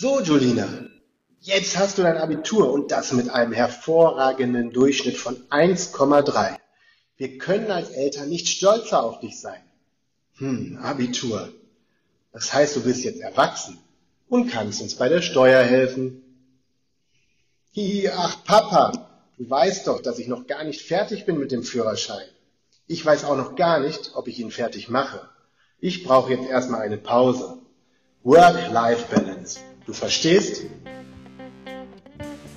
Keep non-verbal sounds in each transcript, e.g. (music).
So, Julina, jetzt hast du dein Abitur und das mit einem hervorragenden Durchschnitt von 1,3. Wir können als Eltern nicht stolzer auf dich sein. Hm, Abitur. Das heißt, du bist jetzt erwachsen und kannst uns bei der Steuer helfen. Hi, ach Papa, du weißt doch, dass ich noch gar nicht fertig bin mit dem Führerschein. Ich weiß auch noch gar nicht, ob ich ihn fertig mache. Ich brauche jetzt erstmal eine Pause. Work-Life-Balance. Du verstehst?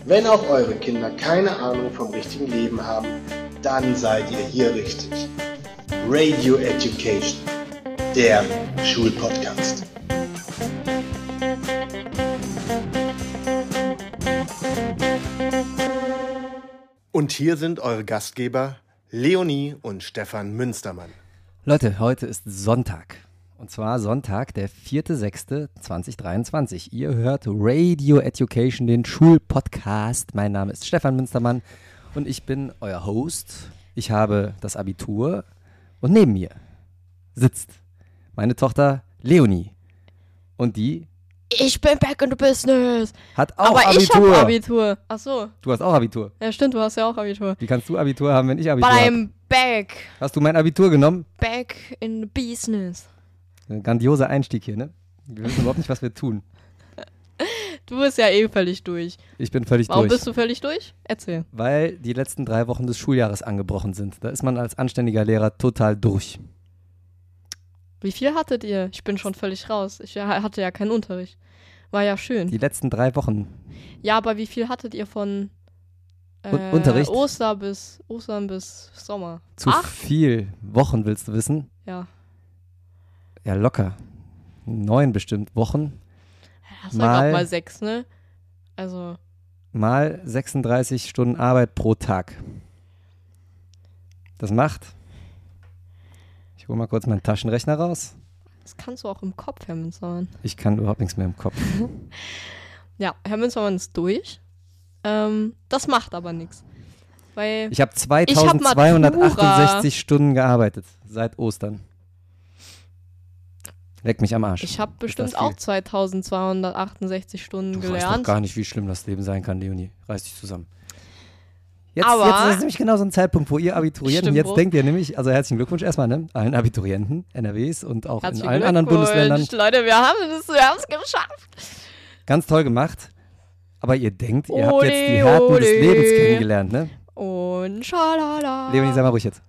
Wenn auch eure Kinder keine Ahnung vom richtigen Leben haben, dann seid ihr hier richtig. Radio Education, der Schulpodcast. Und hier sind eure Gastgeber Leonie und Stefan Münstermann. Leute, heute ist Sonntag. Und zwar Sonntag, der 4.6.2023. Ihr hört Radio Education, den Schulpodcast. Mein Name ist Stefan Münstermann und ich bin euer Host. Ich habe das Abitur und neben mir sitzt meine Tochter Leonie. Und die Ich bin back in the business. hat auch Aber Abitur. ich habe Abitur. Ach so. Du hast auch Abitur. Ja, stimmt, du hast ja auch Abitur. Wie kannst du Abitur haben, wenn ich Abitur habe? I'm back. Hast du mein Abitur genommen? Back in the business. Ein grandioser Einstieg hier, ne? Wir wissen überhaupt nicht, was wir tun. Du bist ja eh völlig durch. Ich bin völlig Warum durch. bist du völlig durch? Erzähl. Weil die letzten drei Wochen des Schuljahres angebrochen sind. Da ist man als anständiger Lehrer total durch. Wie viel hattet ihr? Ich bin schon völlig raus. Ich hatte ja keinen Unterricht. War ja schön. Die letzten drei Wochen. Ja, aber wie viel hattet ihr von äh, Unterricht? Oster bis Ostern bis Sommer? Zu Acht? viel Wochen, willst du wissen? Ja. Ja, locker. Neun bestimmt Wochen. Ja Mal- mal sechs, ne? Also, Mal 36 Stunden Arbeit pro Tag. Das macht. Ich hole mal kurz meinen Taschenrechner raus. das kannst du auch im Kopf, Herr Münzmann. Ich kann überhaupt nichts mehr im Kopf. (laughs) Ja, Herr Münzmann ist durch. Ähm, das macht aber nichts. Weil Ich habe Ich hab 2268 Stunden gearbeitet seit Ostern. Leck mich am Arsch. ich habe bestimmt auch 2268 Stunden Du weißt doch gelernt. gar nicht, wie schlimm das Leben sein kann, Leonie. Reiß dich zusammen. Jetzt, Aber- jetzt ist es nämlich genau so ein Zeitpunkt, wo ihr Abiturienten, jetzt wohl. denkt ihr nämlich, also herzlichen Glückwunsch erstmal, ne? Allen Abiturienten, NRWs und auch in Herzlichen allen anderen Bundesländern. Leute, wir haben es, wir haben es geschafft. Ganz toll gemacht. Aber ihr denkt, ihr habt Ole, jetzt die Härten des ole. Lebens kennengelernt, ne? Und schalala. Leonie, sag mal ruhig jetzt.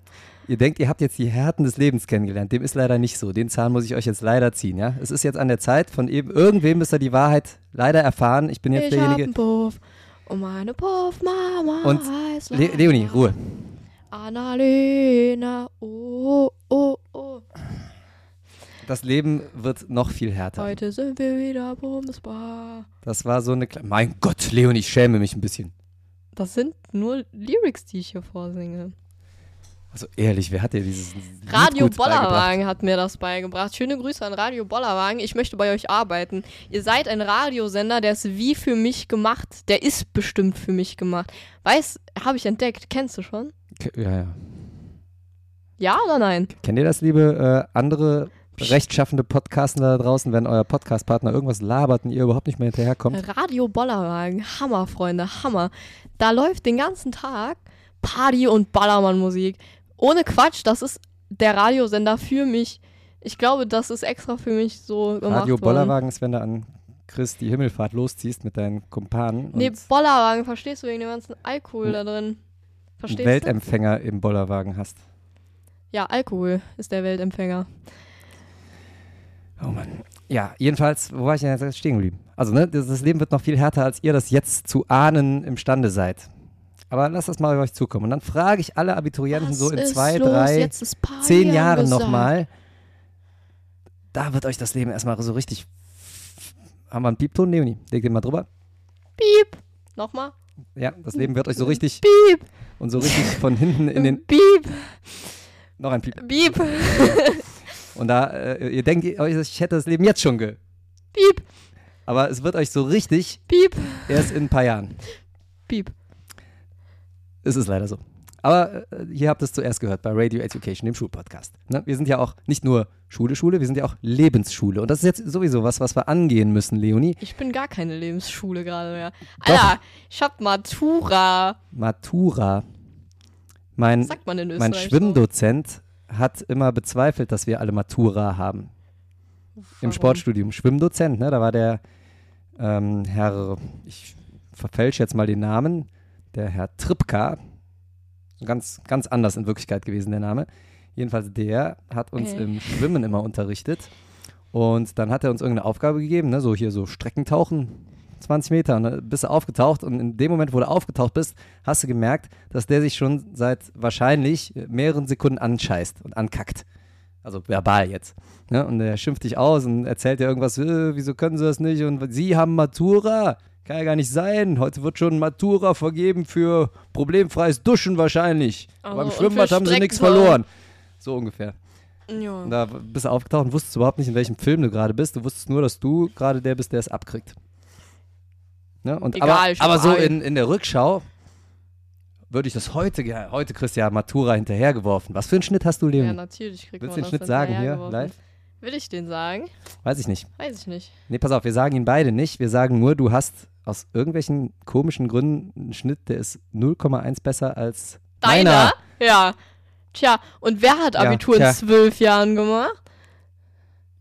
Ihr denkt, ihr habt jetzt die Härten des Lebens kennengelernt. Dem ist leider nicht so. Den Zahn muss ich euch jetzt leider ziehen, ja? Es ist jetzt an der Zeit, von eben, irgendwem müsst ihr die Wahrheit leider erfahren. Ich bin jetzt ich hab derjenige. einen Puff und meine Puffmama Und heißt Le. Leonie, Ruhe. Annalena, oh, oh, oh. Das Leben wird noch viel härter. Heute sind wir wieder bumsbar. Das war so eine Kle Mein Gott, Leonie, ich schäme mich ein bisschen. Das sind nur Lyrics, die ich hier vorsinge. Also ehrlich, wer hat dir dieses Lied Radio? Bollerwagen hat mir das beigebracht. Schöne Grüße an Radio Bollerwagen. Ich möchte bei euch arbeiten. Ihr seid ein Radiosender, der ist wie für mich gemacht. Der ist bestimmt für mich gemacht. Weiß, habe ich entdeckt. Kennst du schon? Ja, ja. Ja oder nein? Kennt ihr das, liebe äh, andere rechtschaffende Podcaster da draußen, wenn euer Podcastpartner irgendwas labert und ihr überhaupt nicht mehr hinterherkommt? Radio Bollerwagen. Hammer, Freunde. Hammer. Da läuft den ganzen Tag Party- und Ballermann-Musik. Ohne Quatsch, das ist der Radiosender für mich. Ich glaube, das ist extra für mich so gemacht Radio worden. Bollerwagen ist, wenn du an Chris die Himmelfahrt losziehst mit deinen Kumpanen Nee, Bollerwagen, verstehst du wegen dem ganzen Alkohol da drin? Verstehst du? Weltempfänger im Bollerwagen hast. Ja, Alkohol ist der Weltempfänger. Oh Mann. Ja, jedenfalls, wo war ich denn jetzt stehen geblieben? Also, ne, das Leben wird noch viel härter, als ihr das jetzt zu ahnen imstande seid. Aber lasst das mal auf euch zukommen. Und dann frage ich alle Abiturienten Was so in zwei, los? drei, zehn Jahren nochmal. Da wird euch das Leben erstmal so richtig. Haben wir einen Piepton, Leonie? Leg den mal drüber. Piep. Nochmal. Ja, das Leben wird euch so richtig Piep. und so richtig von hinten in den. Piep. Noch ein Piep. Piep. (laughs) Und da, äh, ihr denkt, euch, ich hätte das Leben jetzt schon ge. Piep. Aber es wird euch so richtig Piep. erst in ein paar Jahren. Piep. Es ist leider so. Aber äh, hier habt ihr es zuerst gehört bei Radio Education, dem Schulpodcast. Ne? Wir sind ja auch nicht nur Schule, Schule, wir sind ja auch Lebensschule. Und das ist jetzt sowieso was, was wir angehen müssen, Leonie. Ich bin gar keine Lebensschule gerade mehr. Alter, ich hab Matura. Matura. Mein, Was sagt man in mein Österreich? Schwimmdozent hat immer bezweifelt, dass wir alle Matura haben. so? Im Warum? Sportstudium. Schwimmdozent, ne? Da war der ähm, Herr, ich verfälsche jetzt mal den Namen, der Herr Tripka. Ganz, ganz anders in Wirklichkeit gewesen, der Name. Jedenfalls der hat uns Okay. im Schwimmen immer unterrichtet. Und dann hat er uns irgendeine Aufgabe gegeben, ne? so hier so Streckentauchen, 20 Meter. Und dann bist du aufgetaucht und in dem Moment, wo du aufgetaucht bist, hast du gemerkt, dass der sich schon seit wahrscheinlich mehreren Sekunden anscheißt und ankackt. Also verbal jetzt. Ne? Und er schimpft dich aus und erzählt dir irgendwas, äh, wieso können sie das nicht? Und sie haben Matura. Kann ja gar nicht sein. Heute wird schon Matura vergeben für problemfreies Duschen wahrscheinlich. Aber im Also, und Schwimmbad haben sie nichts verloren. So ungefähr. Ja. Da bist du aufgetaucht und wusstest überhaupt nicht, in welchem Film du gerade bist. Du wusstest nur, dass du gerade der bist, der es abkriegt. Ne? Und Egal, aber aber so in, in der Rückschau würde ich das heute, heute kriegst du ja Matura hinterhergeworfen. Was für einen Schnitt hast du, Leon? ja, natürlich kriegt Willst man du den Schnitt sagen hier live? Will ich den sagen? Weiß ich nicht. Weiß ich nicht. Nee, pass auf, wir sagen ihn beide nicht. Wir sagen nur, du hast aus irgendwelchen komischen Gründen einen Schnitt, der ist 0,1 besser als Deiner? meiner. Ja. Tja, und wer hat Ja, Abitur tja. in zwölf Jahren gemacht?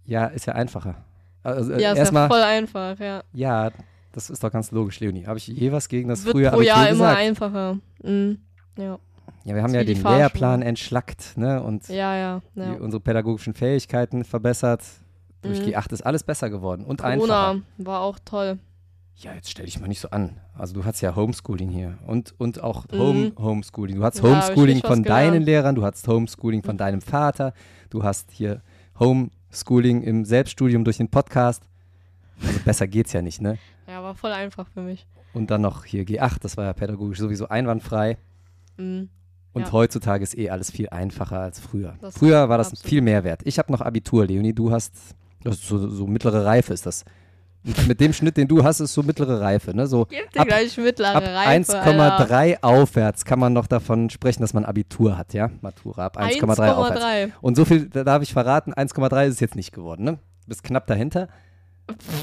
Ja, ist ja einfacher. Also, äh, Ja, ist ja erstmal, voll einfach, ja. ja, das ist doch ganz logisch, Leonie. Habe ich je was gegen das Wird frühe pro Abitur Jahr immer gesagt? einfacher. Mhm. Ja. Ja, wir haben ja den. Lehrplan entschlackt ne, und Ja, ja. ja. unsere pädagogischen Fähigkeiten verbessert. Durch Mhm. G8 ist alles besser geworden und einfacher. Corona war auch toll. Ja, jetzt stell dich mal nicht so an. Also du hast ja Homeschooling hier und, und auch Mhm. Home Homeschooling. Du hast Ja, Homeschooling von deinen gelernt. Lehrern, du hast Homeschooling von deinem Vater, du hast hier Homeschooling im Selbststudium durch den Podcast. Also besser geht's ja nicht, ne? Ja, war voll einfach für mich. Und dann noch hier G8, das war ja pädagogisch sowieso einwandfrei. Mhm. Und Ja. heutzutage ist eh alles viel einfacher als früher. Das früher war das absolut. viel mehr wert. Ich habe noch Abitur, Leonie, du hast, das ist so, so mittlere Reife ist das. (laughs) Mit dem Schnitt, den du hast, ist so mittlere Reife, ne? So Gib dir Ab- gleich mittlere ab Reife, Alter. 1,3 aufwärts kann man noch davon sprechen, dass man Abitur hat, ja? Matura ab 1,3 aufwärts. 1,3. Und so viel da darf ich verraten, 1,3 ist es jetzt nicht geworden, ne? Du bist knapp dahinter.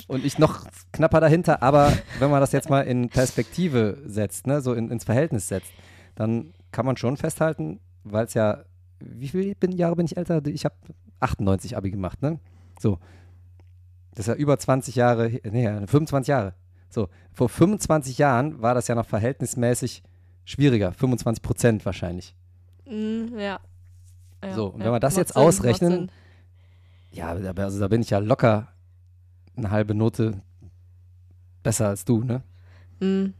Und ich noch knapper dahinter, aber wenn man das jetzt mal in Perspektive setzt, ne, so in, ins Verhältnis setzt, dann kann man schon festhalten, weil es ja, wie viele Jahre bin ich älter? Ich habe 98 Abi gemacht, ne? So. Das ist ja über 20 Jahre, nee, 25 Jahre. So, vor 25 Jahren war das ja noch verhältnismäßig schwieriger, 25 Prozent wahrscheinlich. Mhm, ja. ja. So, und ja. wenn wir das jetzt Sinn, ausrechnen. Ja, also da bin ich ja locker eine halbe Note besser als du, ne? Mhm.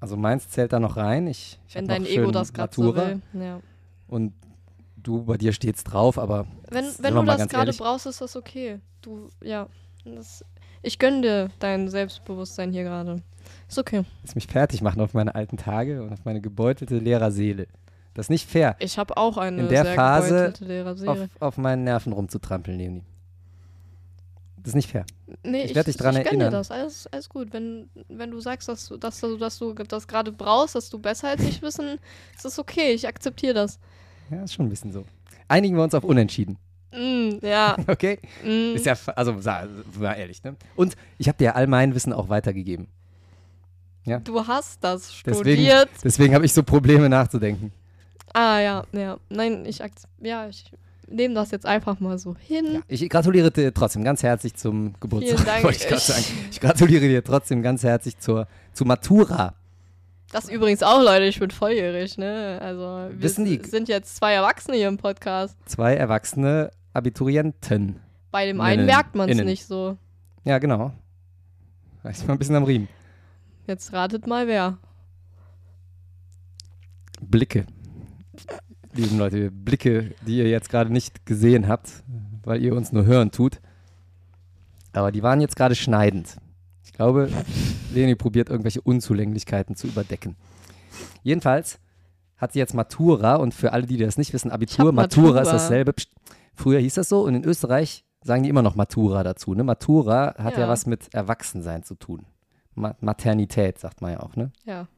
Also meins zählt da noch rein. Ich, ich Wenn dein Ego das gerade so will. Ja. Und du, bei dir steht's drauf, aber Wenn, wenn du das gerade brauchst, ist das okay. Du, ja. Das, ich gönne dir dein Selbstbewusstsein hier gerade. Ist okay. willst mich fertig machen auf meine alten Tage und auf meine gebeutelte Lehrerseele. Das ist nicht fair, Ich habe auch eine In der sehr Phase auf, auf meinen Nerven rumzutrampeln, Leonie. Das ist nicht fair. Nee, Ich werd dich dran ich erinnern. dir das. Alles, alles gut. Wenn, wenn du sagst, dass, du- dass, dass du das gerade brauchst, dass du besser als ich wissen, ist das okay. Ich akzeptiere das. Ja, ist schon ein bisschen so. Einigen wir uns auf Unentschieden. Mm, ja. (laughs) Okay? Mm. Ist ja, also, mal ehrlich, ne? Und ich habe dir all mein Wissen auch weitergegeben. Du hast das Deswegen, studiert. deswegen habe ich so Probleme nachzudenken. Ah, ja, ja. Nein, ich, ja, ich nehme das jetzt einfach mal so hin. Ja, ich gratuliere dir trotzdem ganz herzlich zum Geburtstag. Vielen Dank. (laughs) ich. Ich gratuliere dir trotzdem ganz herzlich zur, zu Matura. Das übrigens auch, Leute, ich bin volljährig, ne? Also, wir Wissen die- sind jetzt zwei Erwachsene hier im Podcast. Zwei erwachsene Abiturienten. Bei dem einen Innen. merkt man es Innen. nicht so. Ja, genau. Reiß mal ein bisschen am Riemen. Jetzt ratet mal wer. Blicke. Lieben Leute, Blicke, die ihr jetzt gerade nicht gesehen habt, weil ihr uns nur hören tut. Aber die waren jetzt gerade schneidend. Ich glaube, Leni probiert irgendwelche Unzulänglichkeiten zu überdecken. Jedenfalls hat sie jetzt Matura und für alle, die das nicht wissen, Abitur, hab Matura, ist Matura. dasselbe. Psst. Früher hieß das so und in Österreich sagen die immer noch Matura dazu. Ne? Matura hat ja. Ja. was mit Erwachsensein zu tun. Ma Maternität sagt man ja auch, ne? Ja.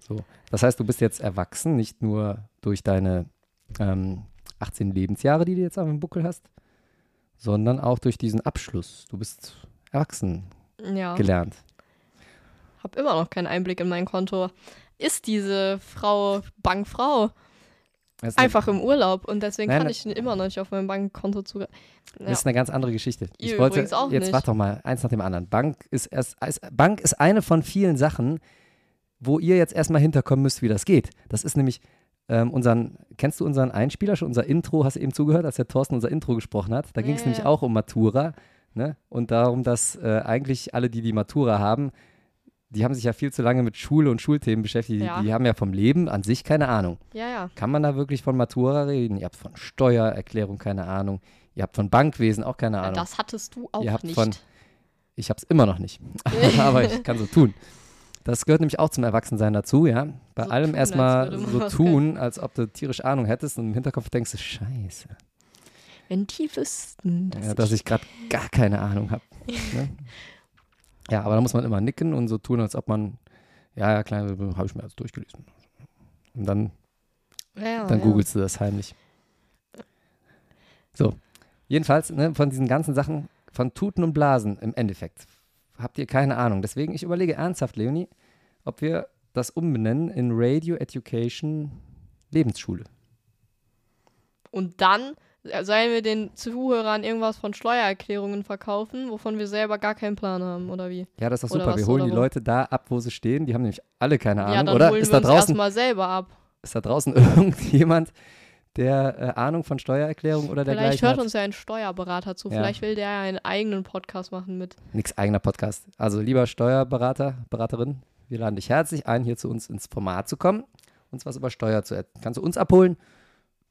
So. Das heißt, du bist jetzt erwachsen, nicht nur durch deine ähm, 18 Lebensjahre, die du jetzt auf dem Buckel hast, sondern auch durch diesen Abschluss. Du bist erwachsen Ja. gelernt. Hab immer noch keinen Einblick in mein Konto. Ist diese Frau Bankfrau einfach im Urlaub und deswegen Nein, kann ich immer noch nicht auf mein Bankkonto zugreifen. Ja. Das ist eine ganz andere Geschichte. Ihr ich wollte, übrigens auch jetzt nicht. warte doch mal, eins nach dem anderen. Bank ist, erst, Bank ist eine von vielen Sachen, wo ihr jetzt erstmal hinterkommen müsst, wie das geht. Das ist nämlich ähm, unseren, kennst du unseren Einspieler schon, unser Intro, hast du eben zugehört, als der Thorsten unser Intro gesprochen hat? Da ging es Ja, nämlich ja. auch um Matura ne? und darum, dass äh, eigentlich alle, die die Matura haben, die haben sich ja viel zu lange mit Schule und Schulthemen beschäftigt. Ja. Die, die haben ja vom Leben an sich keine Ahnung. ja, ja. Kann man da wirklich von Matura reden? Ihr habt von Steuererklärung keine Ahnung. Ihr habt von Bankwesen auch keine Ahnung. Das hattest du auch Ihr habt nicht. von- Ich habe es immer noch nicht. (laughs) Aber ich kann so tun. Das gehört nämlich auch zum Erwachsensein dazu, ja. Bei So allem erstmal so tun, als ob du tierisch Ahnung hättest und im Hinterkopf denkst du, scheiße, Wenn die wüssten, dass, ja, dass ich gerade gar keine Ahnung habe. Ne? (laughs) Ja, aber da muss man immer nicken und so tun, als ob man, ja, ja, klar, habe ich mir alles durchgelesen. Und dann ja, Dann ja. googelst du das heimlich. So, jedenfalls ne, von diesen ganzen Sachen, von Tuten und Blasen im Endeffekt, habt ihr keine Ahnung. Deswegen, ich überlege ernsthaft, Leonie, ob wir das umbenennen in Radio Education Lebensschule. Und dann sollen wir den Zuhörern irgendwas von Steuererklärungen verkaufen, wovon wir selber gar keinen Plan haben, oder wie? Ja, das ist doch Oder super. was, Wir holen die wo? Leute da ab, wo sie stehen. Die haben nämlich alle keine ja, Ahnung, dann oder? holen Ist wir da, draußen, erstmal selber ab. ist da draußen (laughs) irgendjemand, der äh, Ahnung von Steuererklärung oder Vielleicht dergleichen hört hat? uns ja ein Steuerberater zu. Ja. Vielleicht will der ja einen eigenen Podcast machen mit. Nix eigener Podcast. Also lieber Steuerberater, Beraterin, wir laden dich herzlich ein, hier zu uns ins Format zu kommen, uns was über Steuer zu erzählen. Kannst du uns abholen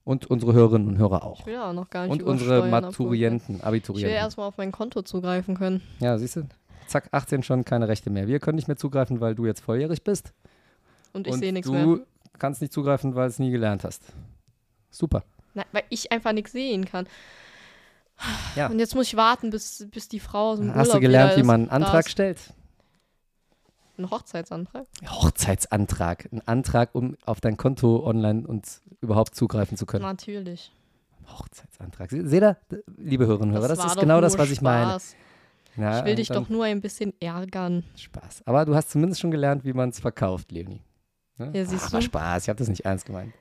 und unsere Hörerinnen und Hörer auch. Ich will ja noch gar nicht Und unsere Steuern. Maturienten, Ich will Abiturienten. erstmal auf mein Konto zugreifen können. Ja, siehst du? Zack, 18 schon keine Rechte mehr. Wir können nicht mehr zugreifen, weil du jetzt volljährig bist. Und ich sehe nichts du mehr. kannst nicht zugreifen, weil du es nie gelernt hast. Super. Nein, weil ich einfach nichts sehen kann. Ja. Und jetzt muss ich warten, bis, bis die Frau aus dem Hast Urlaub du gelernt, wie man einen Antrag stellt? Ein Hochzeitsantrag? Hochzeitsantrag. Ein Antrag, um auf dein Konto online und überhaupt zugreifen zu können. Natürlich. Hochzeitsantrag. Se- Seht ihr, liebe Hörerinnen und Hörer, das war ist genau das, was ich meine. Ja, Ich will dich doch nur ein bisschen ärgern. Spaß. Aber du hast zumindest schon gelernt, wie man es verkauft, Leonie. Ne? Ja, siehst Ach, du? Spaß, ich habe das nicht ernst gemeint.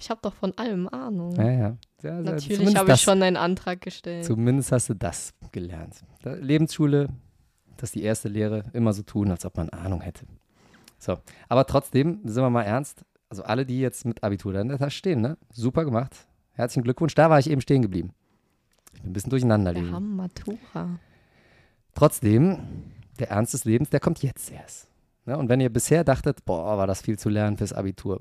Ich habe doch von allem Ahnung. Ja, ja. ja ja, Natürlich habe ich das, schon einen Antrag gestellt. Zumindest hast du das gelernt. Lebensschule, das ist die erste Lehre, immer so tun, als ob man Ahnung hätte. So, aber trotzdem, sind wir mal ernst, also alle, die jetzt mit Abitur da in der Tasche stehen, ne? Super gemacht. Herzlichen Glückwunsch, da war ich eben stehen geblieben. Ich bin ein bisschen durcheinander Wir liegen. haben Matura. Trotzdem, der Ernst des Lebens, der kommt jetzt erst. Ne? Und wenn ihr bisher dachtet, boah, war das viel zu lernen fürs Abitur.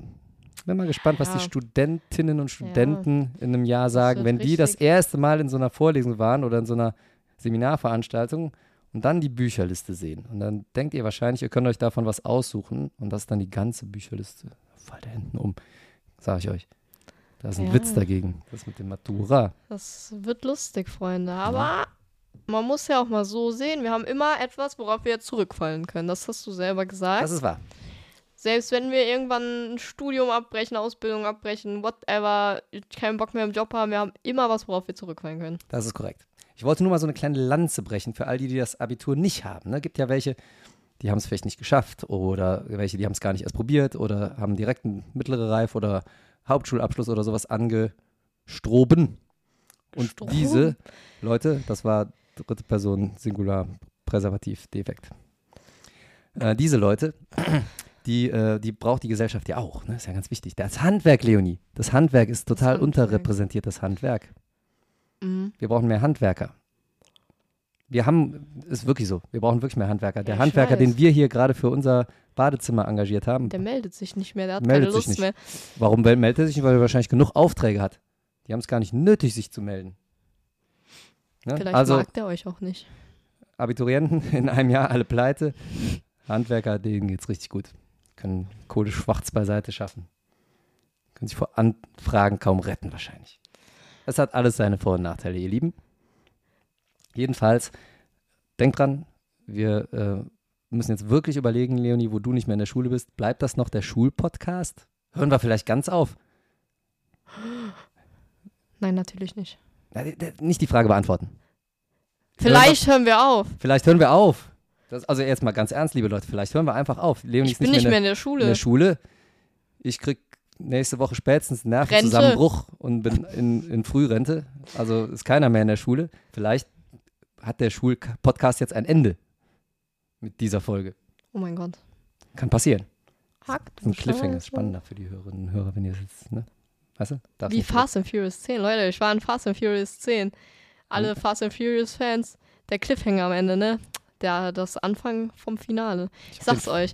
Bin mal gespannt, was Ja. die Studentinnen und Studenten in einem Jahr sagen, wenn die das richtig. erste Mal in so einer Vorlesung waren oder in so einer Seminarveranstaltung und dann die Bücherliste sehen. Und dann denkt ihr wahrscheinlich, ihr könnt euch davon was aussuchen und das ist dann die ganze Bücherliste. Fällt da hinten um, sage ich euch. Da ist ein Ja. Witz dagegen, das mit dem Matura. Das wird lustig, Freunde. Aber man muss ja auch mal so sehen, wir haben immer etwas, worauf wir zurückfallen können. Das hast du selber gesagt. Das ist wahr. Selbst wenn wir irgendwann ein Studium abbrechen, Ausbildung abbrechen, whatever, keinen Bock mehr im Job haben, wir haben immer was, worauf wir zurückfallen können. Das ist korrekt. Ich wollte nur mal so eine kleine Lanze brechen für all die, die das Abitur nicht haben. Ne? Gibt ja welche, die haben es vielleicht nicht geschafft oder welche, die haben es gar nicht erst probiert oder haben direkt einen mittlere Reif oder Hauptschulabschluss oder sowas angestroben. Und Gestroben? diese Leute, das war dritte Person Singular Präservativ Defekt. Äh, diese Leute, (clears throat) die, äh, die braucht die Gesellschaft ja auch. Ne? Ist ja ganz wichtig. Das Handwerk, Leonie. Das Handwerk ist total Handwerk. unterrepräsentiert, das Handwerk. Mhm. Wir brauchen mehr Handwerker. Wir haben, ist wirklich so, wir brauchen wirklich mehr Handwerker. Der Ja, Handwerker, weiß. den wir hier gerade für unser Badezimmer engagiert haben, Der meldet sich nicht mehr, der hat Meldet keine sich Lust nicht. mehr. warum meldet er sich nicht? Weil er wahrscheinlich genug Aufträge hat. Die haben es gar nicht nötig, sich zu melden. Ne? Vielleicht Also mag der euch auch nicht. Abiturienten (laughs) in einem Jahr alle pleite. Handwerker, denen geht's richtig gut. Können Kohle schwarz beiseite schaffen. Können sich vor Anfragen kaum retten wahrscheinlich. Das hat alles seine Vor- und Nachteile, ihr Lieben. Jedenfalls, denkt dran, wir äh, müssen jetzt wirklich überlegen, Leonie, wo du nicht mehr in der Schule bist, bleibt das noch der Schulpodcast? Hören wir vielleicht ganz auf. Nein, natürlich nicht. Nicht die Frage beantworten. Vielleicht hören wir auf. Vielleicht hören wir auf. Das, also jetzt mal ganz ernst, liebe Leute, vielleicht hören wir einfach auf. Leonie Ich ist bin nicht mehr in der in Schule. der Schule. Ich krieg nächste Woche spätestens. Nervenzusammenbruch und bin in, in Frührente. Also ist keiner mehr in der Schule. Vielleicht hat der Schulpodcast jetzt ein Ende mit dieser Folge. oh mein Gott. Kann passieren. Hack, Das ist ein Cliffhanger, ist spannender für die Hörerinnen und Hörer, wenn ihr jetzt, ne? Weißt du? Darf Wie Fast and Furious 10. Leute, ich war in Fast and Furious 10. Alle Fast and Furious Fans, der Cliffhanger am Ende, ne? Der, das Anfang vom Finale. Ich sag's euch.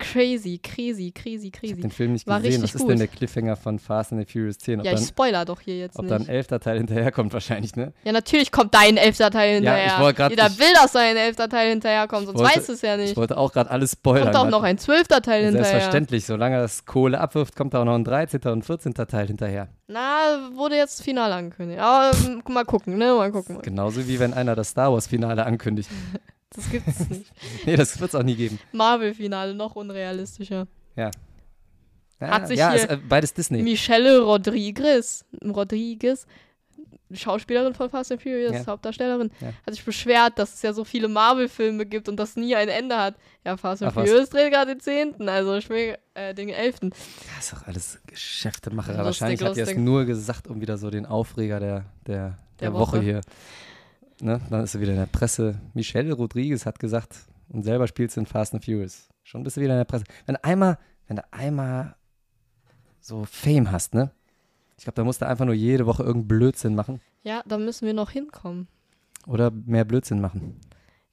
Crazy, crazy, crazy, Ich crazy. habe den Film nicht War gesehen. Was ist gut. denn der Cliffhanger von Fast and the Furious 10? Ob, Ja, ich dann, spoiler doch hier jetzt ob da ein nicht. elfter Teil hinterherkommt wahrscheinlich, ne? Ja, natürlich kommt dein elfter Teil hinterher. ich wollte Jeder ich- will, dass sein elfter Teil hinterherkommt, sonst wollte- weiß es ja Ich nicht. wollte auch gerade alles spoilern. Kommt auch weil- noch ein zwölfter Teil hinterher. Selbstverständlich, solange das Kohle abwirft, kommt da auch noch ein 13. und 14. Teil hinterher. Na, wurde jetzt final angekündigt. Aber ähm, mal gucken, ne? Mal gucken. Genauso wie wenn einer das Star Wars-Finale ankündigt. (laughs) Das gibt's (laughs) nicht. nee, das wird es auch nie geben. Marvel-Finale, noch unrealistischer. Ja, Hat sich ja hier- ist, äh, beides Disney. Michelle Rodriguez, Rodriguez, Schauspielerin von Fast and Furious, Ja. Hauptdarstellerin, Ja. hat sich beschwert, dass es ja so viele Marvel-Filme gibt und das nie ein Ende hat. Ja, Fast and Ach, was? Furious dreht gerade den 10., also ich will äh, den 11. Das ist doch alles Geschäftemacher. Lustig, Wahrscheinlich hat die es lustig. nur gesagt, um wieder so den Aufreger der, der, der, Der Woche. Woche. hier. Ne? Dann ist sie wieder in der Presse. Michelle Rodriguez hat gesagt, und selber spielt sie in Fast and Furious. Schon bist du wieder in der Presse. Wenn einmal, wenn du einmal so Fame hast, ne? Ich glaube, da musst du einfach nur jede Woche irgendeinen Blödsinn machen. Ja, da müssen wir noch hinkommen. Oder mehr Blödsinn machen.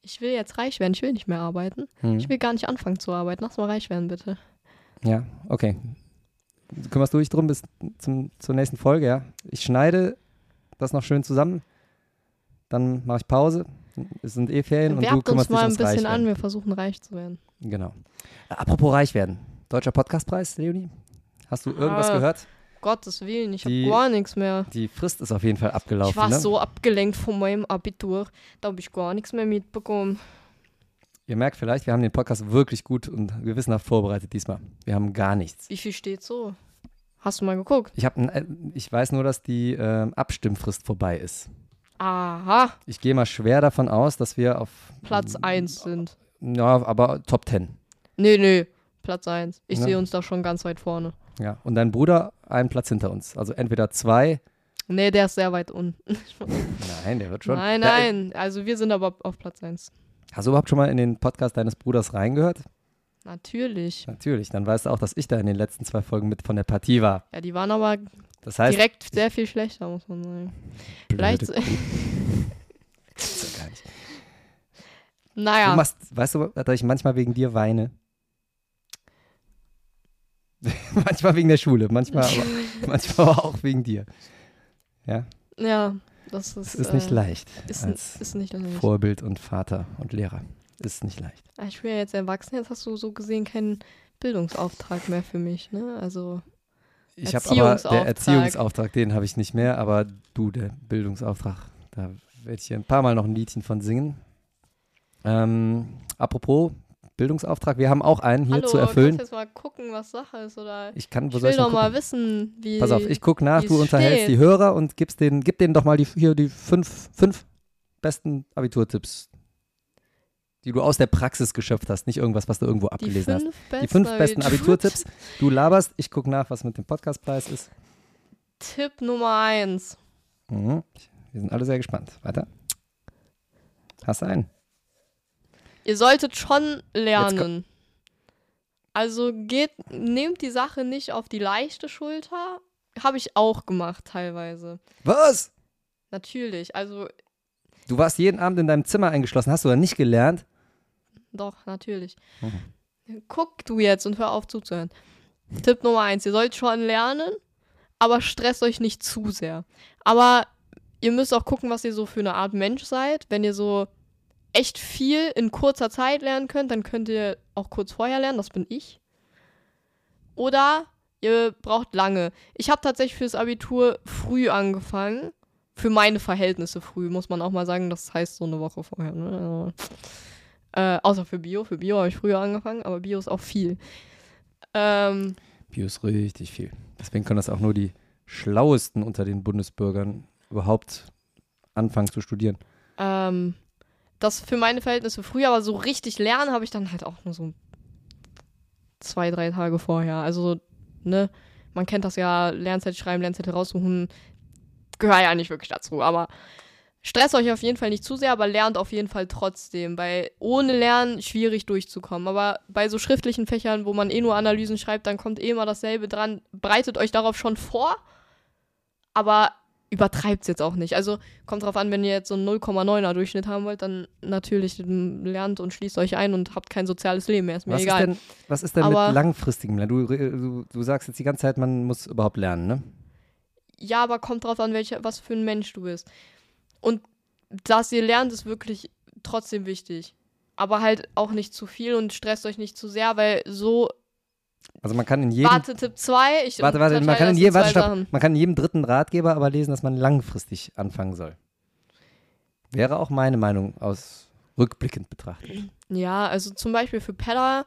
Ich will jetzt reich werden, ich will nicht mehr arbeiten. Hm. Ich will gar nicht anfangen zu arbeiten. Lass mal reich werden, bitte. Ja, okay. Kümmerst du dich drum bis zum, zur nächsten Folge, ja? Ich schneide das noch schön zusammen. Dann mache ich Pause. Es sind eh Ferien und du Werbt uns kümmerst dich mal ein ums bisschen an, wir versuchen reich zu werden. Genau. Äh, apropos reich werden. Deutscher Podcastpreis, Leonie? Hast du irgendwas Ah. gehört? Gottes Willen, ich habe gar nichts mehr. Die Frist ist auf jeden Fall abgelaufen. Ich war ne? so abgelenkt von meinem Abitur, da habe ich gar nichts mehr mitbekommen. Ihr merkt vielleicht, wir haben den Podcast wirklich gut und gewissenhaft vorbereitet diesmal. Wir haben gar nichts. Wie viel steht so? Hast du mal geguckt? Ich, hab, äh, ich weiß nur, dass die ähm, Abstimmfrist vorbei ist. Aha, Ich gehe mal schwer davon aus, dass wir auf, Platz 1 sind. ja, aber Top 10. Nee, nee, Platz 1. Ich Ne? sehe uns da schon ganz weit vorne. Ja, und dein Bruder einen Platz hinter uns. Also entweder zwei. Nee, der ist sehr weit unten. (laughs) Nein, der wird schon. Nein, nein, also wir sind aber auf Platz 1. Hast du überhaupt schon mal in den Podcast deines Bruders reingehört? Natürlich. Natürlich. Dann weißt du auch, dass ich da in den letzten zwei Folgen mit von der Partie war. Ja, die waren aber Das heißt, direkt sehr viel schlechter, muss man sagen. Vielleicht, (laughs) gibt's ja gar nicht. Du naja, machst, weißt du, dass ich manchmal wegen dir weine? (laughs) manchmal wegen der Schule, manchmal aber, (laughs) manchmal auch wegen dir. Ja, ja, das ist, es ist nicht äh, leicht Ist, als ist nicht leicht. Vorbild und Vater und Lehrer. Ist nicht leicht. Ah, Ich bin ja jetzt erwachsen, jetzt hast du so gesehen keinen Bildungsauftrag mehr für mich, ne? Also, Ich habe aber der Erziehungsauftrag. Den habe ich nicht mehr, aber du, der Bildungsauftrag, da werde ich hier ein paar Mal noch ein Liedchen von singen. Ähm, apropos Bildungsauftrag, wir haben auch einen hier hallo, zu kannst erfüllen. du jetzt mal gucken, was Sache ist, oder? Ich kann, Ich will doch mal wissen, wie. Pass auf, ich gucke nach, du unterhältst steht. die Hörer und gibst denen, gib denen doch mal die, hier die fünf, fünf besten Abiturtipps, die du aus der Praxis geschöpft hast, nicht irgendwas, was du irgendwo abgelesen hast. Die fünf besten Abitur- Abiturtipps. Du laberst, ich gucke nach, was mit dem Podcastpreis ist. Tipp Nummer eins. Mhm. Wir sind alle sehr gespannt. Weiter. Hast du einen? Ihr solltet schon lernen. Also geht, nehmt die Sache nicht auf die leichte Schulter. Habe ich auch gemacht teilweise. Was? Natürlich. Also Du warst jeden Abend in deinem Zimmer eingeschlossen. Hast du da nicht gelernt? Doch, natürlich. Mhm. Guck du jetzt und hör auf zuzuhören. Tipp Nummer eins, ihr sollt schon lernen, aber stresst euch nicht zu sehr. Aber ihr müsst auch gucken, was ihr so für eine Art Mensch seid. Wenn ihr so echt viel in kurzer Zeit lernen könnt, dann könnt ihr auch kurz vorher lernen, das bin ich. Oder ihr braucht lange. Ich habe tatsächlich fürs Abitur früh angefangen. Für meine Verhältnisse früh, muss man auch mal sagen. Das heißt so eine Woche vorher. Ne? Äh, außer für Bio. Für Bio habe ich früher angefangen, aber Bio ist auch viel. Ähm, Bio ist richtig viel. Deswegen können das auch nur die Schlauesten unter den Bundesbürgern überhaupt anfangen zu studieren? Ähm, das für meine Verhältnisse früher, aber so richtig lernen habe ich dann halt auch nur so zwei, drei Tage vorher. Also, ne, man kennt das ja, Lernzettel schreiben, Lernzettel raussuchen, gehört ja nicht wirklich dazu, aber stresst euch auf jeden Fall nicht zu sehr, aber lernt auf jeden Fall trotzdem, weil ohne Lernen schwierig durchzukommen. Aber bei so schriftlichen Fächern, wo man eh nur Analysen schreibt, dann kommt eh immer dasselbe dran. Breitet euch darauf schon vor, aber übertreibt es jetzt auch nicht. Also kommt drauf an, wenn ihr jetzt so einen 0,9er Durchschnitt haben wollt, dann natürlich lernt und schließt euch ein und habt kein soziales Leben mehr. Ist mir Was ist egal. denn, was ist denn Aber- mit langfristigem Lernen? Du, du, du sagst jetzt die ganze Zeit, man muss überhaupt lernen, ne? Ja, aber kommt drauf an, welcher, was für ein Mensch du bist. Und dass ihr lernt, ist wirklich trotzdem wichtig. Aber halt auch nicht zu viel und stresst euch nicht zu sehr, weil so. Also man kann in jedem Warte, Tipp 2. Ich Warte, warte, man kann, in jedem, warte, stopp. Man kann in jedem dritten Ratgeber aber lesen, dass man langfristig anfangen soll. Wäre auch meine Meinung aus rückblickend betrachtet. Ja, also zum Beispiel für Pedder,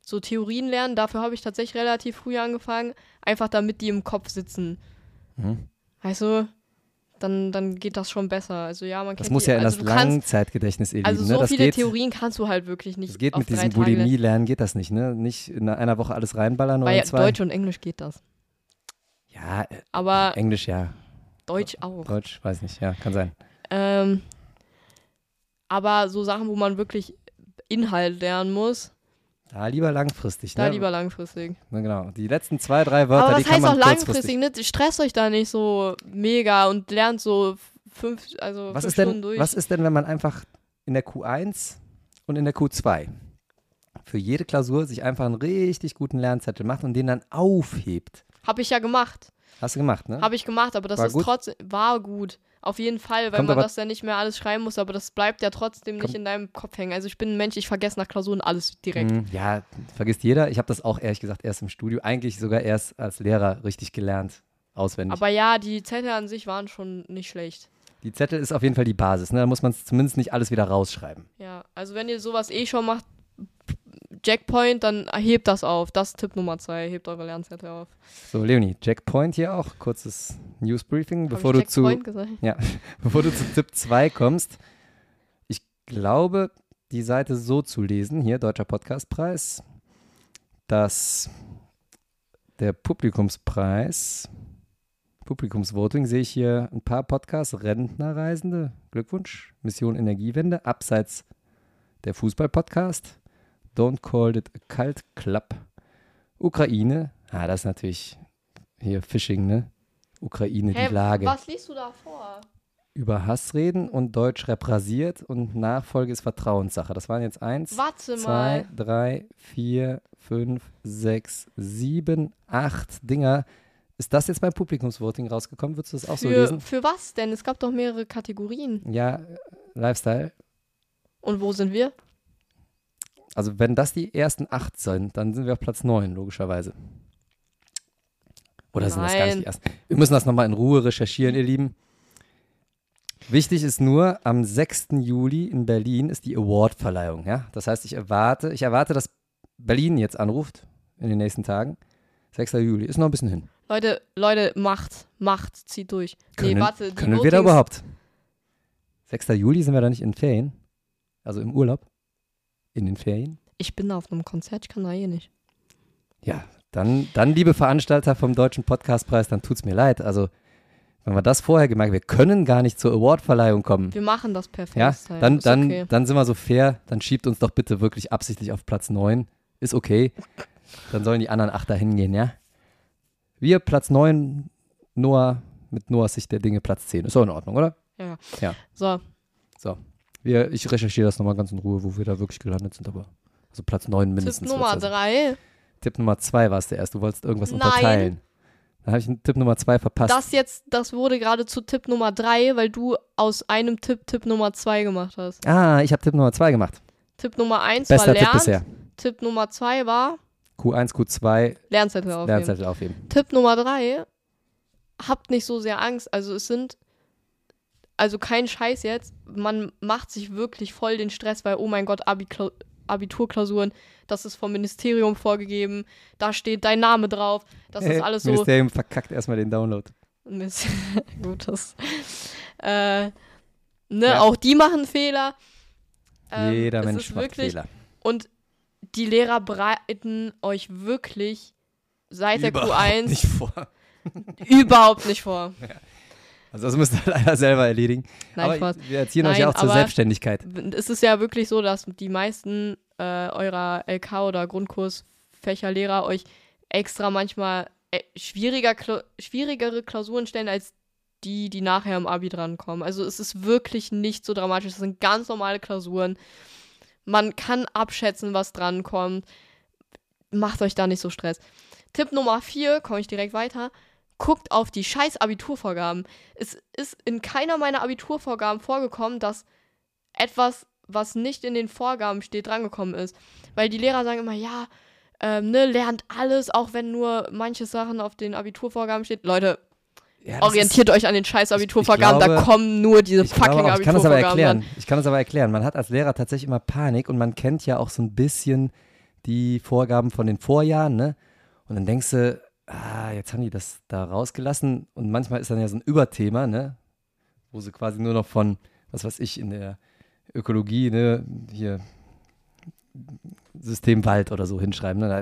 so Theorien lernen, dafür habe ich tatsächlich relativ früh angefangen. Einfach damit die im Kopf sitzen. Mhm. Weißt du, dann, dann geht das schon besser. Also ja, man Das muss die, ja in also das Langzeitgedächtnis, ihr Also Lieben. so Ne? Viele geht, Theorien kannst du halt wirklich nicht das geht mit diesem. Bulimie-Lernen, geht das nicht, ne? Nicht in einer Woche alles reinballern oder Bei in zwei. Deutsch und Englisch geht das. Ja, äh, Aber Englisch ja. Deutsch auch. Deutsch, weiß nicht, ja, kann sein. Ähm, aber so Sachen, wo man wirklich Inhalt lernen muss, Da lieber langfristig, da ne? lieber langfristig. Na, genau. Die letzten zwei, drei Wörter, aber die was kann heißt auch langfristig? Ne? Stresst euch da nicht so mega und lernt so fünf, also Was fünf ist, denn, Stunden durch. was ist denn, wenn man einfach in der Q1 und in der Q2 für jede Klausur sich einfach einen richtig guten Lernzettel macht und den dann aufhebt? Habe ich ja gemacht. Hast du gemacht, ne? Habe ich gemacht, aber das War ist gut? trotzdem, war gut. Auf jeden Fall, weil Kommt man das ja nicht mehr alles schreiben muss, aber das bleibt ja trotzdem Kommt- nicht in deinem Kopf hängen. Also ich bin ein Mensch, ich vergesse nach Klausuren alles direkt. Hm, Ja, vergisst jeder. Ich habe das auch ehrlich gesagt erst im Studio, eigentlich sogar erst als Lehrer richtig gelernt, auswendig. Aber ja, die Zettel an sich waren schon nicht schlecht. die Zettel ist auf jeden Fall die Basis, ne? Da muss man zumindest nicht alles wieder rausschreiben. Ja, also wenn ihr sowas eh schon macht, Jackpoint, dann hebt das auf. Das ist Tipp Nummer zwei. Hebt eure Lernzettel auf. So, Leonie, Jackpoint hier auch, kurzes Newsbriefing, bevor ich du zu gesagt? (laughs) Bevor du zu Tipp 2 kommst, ich glaube, die Seite so zu lesen, hier Deutscher Podcastpreis, dass der Publikumspreis, Publikumsvoting, sehe ich hier ein paar Podcasts, Rentnerreisende, Glückwunsch, Mission Energiewende, abseits der Fußball-Podcast, Don't Call It a Cult Club, Ukraine, ah, das ist natürlich hier Phishing, ne? Ukraine, Hä, die Lage was liest du da vor? über Hass reden und Deutsch reprasiert und Nachfolge ist Vertrauenssache. Das waren jetzt eins, Warte zwei, mal. drei, vier, fünf, sechs, sieben, acht Dinger. Ist das jetzt beim Publikumsvoting rausgekommen? Würdest du das auch so Für, lesen? für was denn? Es gab doch mehrere Kategorien. Ja, äh, Lifestyle. Und wo sind wir? Also wenn das die ersten acht sind, dann sind wir auf Platz neun, logischerweise. Oder sind das gar nicht die ersten? Wir müssen das nochmal in Ruhe recherchieren, ihr Lieben. Wichtig ist nur, am 6. Juli in Berlin ist die Awardverleihung. Ja? Das heißt, ich erwarte, ich erwarte, dass Berlin jetzt anruft in den nächsten Tagen. 6. Juli, ist noch ein bisschen hin. Leute, Leute, macht, macht, zieht durch. Können, nee, warte, können wir da überhaupt? 6. Juli sind wir da nicht in Ferien? Also im Urlaub? In den Ferien? Ich bin auf einem Konzert, ich kann da eh nicht. Ja, dann, dann liebe Veranstalter vom Deutschen Podcastpreis, dann tut's mir leid. Also, wenn wir das vorher gemerkt, wir können gar nicht zur Awardverleihung kommen. Wir machen das per Ja, dann, ist dann, okay. dann sind wir so fair, dann schiebt uns doch bitte wirklich absichtlich auf Platz 9. Ist okay. Dann sollen die anderen acht da hingehen, ja? Wir Platz 9, Noah, mit Noahs Sicht der Dinge Platz 10. Ist auch in Ordnung, oder? So, Wir, ich recherchiere das nochmal ganz in Ruhe, wo wir da wirklich gelandet sind, aber also Platz 9 Tipp mindestens. Nummer wird's also. drei. Tipp Nummer 2 war es der erste. Du wolltest irgendwas Nein. unterteilen. Dann habe ich einen Tipp Nummer 2 verpasst. Das jetzt, das wurde gerade zu Tipp Nummer drei, weil du aus einem Tipp Tipp Nummer zwei gemacht hast. Ah, ich habe Tipp Nummer 2 gemacht. Tipp Nummer eins Bester war Tipp Lernen. bisher. Tipp Nummer zwei war Q1, Q2, Lernzettel aufnehmen. Lernzettel aufheben. Tipp Nummer drei, habt nicht so sehr Angst. Also es sind, also kein Scheiß jetzt, man macht sich wirklich voll den Stress, weil, oh mein Gott, Abi, Klau- Abiturklausuren, das ist vom Ministerium vorgegeben, da steht dein Name drauf, das ist alles so. Ministerium verkackt erstmal den Download. (laughs) Gut, das. Äh, ne, Ja. auch die machen Fehler. Ähm, Jeder Mensch macht wirklich, Fehler. Und die Lehrer bereiten euch wirklich seit der Überhaupt Q1 nicht vor. (laughs) überhaupt nicht vor. Also das müsst ihr (laughs) leider selber erledigen. Nein, aber Spaß. wir erziehen euch ja Nein, auch zur Selbstständigkeit. Es ist ja wirklich so, dass die meisten äh, eurer LK oder Grundkursfächerlehrer euch extra manchmal äh, schwieriger, Kla schwierigere Klausuren stellen als die, die nachher im Abi drankommen. Also es ist wirklich nicht so dramatisch. Das sind ganz normale Klausuren. Man kann abschätzen, was drankommt. Macht euch da nicht so Stress. Tipp Nummer 4, komme ich direkt weiter. Guckt auf die scheiß Abiturvorgaben. Es ist in keiner meiner Abiturvorgaben vorgekommen, dass etwas, was nicht in den Vorgaben steht, drangekommen ist. Weil die Lehrer sagen immer, ja, ähm, ne, lernt alles, auch wenn nur manche Sachen auf den Abiturvorgaben steht. Leute, Ja, orientiert euch an den scheiß Abiturvorgaben, glaube- da kommen nur diese glaube fucking auch, ich kann das aber Abiturvorgaben erklären. Ich kann das aber erklären. Man hat als Lehrer tatsächlich immer Panik und man kennt ja auch so ein bisschen die Vorgaben von den Vorjahren, ne? Und dann denkst du, ah, jetzt haben die das da rausgelassen und manchmal ist dann ja so ein Überthema, ne? Wo sie quasi nur noch von, was weiß ich, in der Ökologie, ne, hier System Wald oder so hinschreiben, ne? Da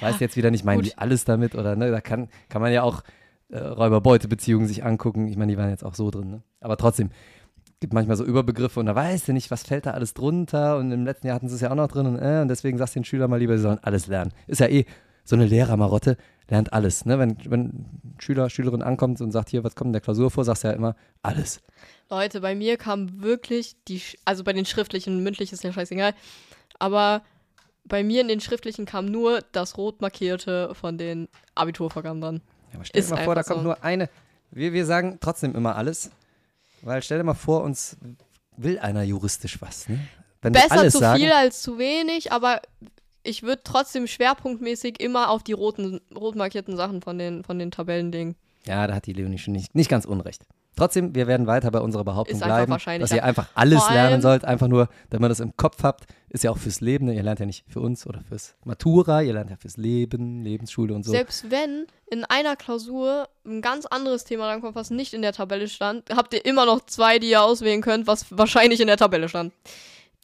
Ja, weiß jetzt wieder nicht, meinen gut. die alles damit oder ne? Da kann, kann man ja auch äh, Räuber-Beute-Beziehungen sich angucken. Ich meine, die waren jetzt auch so drin, ne? Aber trotzdem, gibt manchmal so Überbegriffe und da weißt du nicht, was fällt da alles drunter und im letzten Jahr hatten sie es ja auch noch drin und, äh, und deswegen sagst du den Schülern mal lieber, sie sollen alles lernen. Ist ja eh so eine Lehrermarotte, lernt alles. Ne? Wenn, wenn ein Schüler, Schülerin ankommt und sagt, hier, was kommt in der Klausur vor, sagst du ja immer, alles. Leute, bei mir kam wirklich die, also bei den schriftlichen, mündlich ist ja scheißegal, aber bei mir in den schriftlichen kam nur das rot markierte von den Abiturvorgaben dran. Ja, aber stell Ist dir mal vor, da kommt so. nur eine. Wir, wir sagen trotzdem immer alles, weil stell dir mal vor, uns will einer juristisch was. Ne? Wenn Besser zu sagen, viel als zu wenig, aber ich würde trotzdem schwerpunktmäßig immer auf die roten, rot markierten Sachen von den, von den Tabellen legen. Ja, da hat die Leonie schon nicht, nicht ganz unrecht. Trotzdem, wir werden weiter bei unserer Behauptung bleiben, dass ihr einfach alles lernen sollt. Einfach nur, damit man das im Kopf habt. Ist ja auch fürs Leben. Ne? Ihr lernt ja nicht für uns oder fürs Matura. Ihr lernt ja fürs Leben, Lebensschule und so. Selbst wenn in einer Klausur ein ganz anderes Thema rankommt, was nicht in der Tabelle stand, habt ihr immer noch zwei, die ihr auswählen könnt, was wahrscheinlich in der Tabelle stand.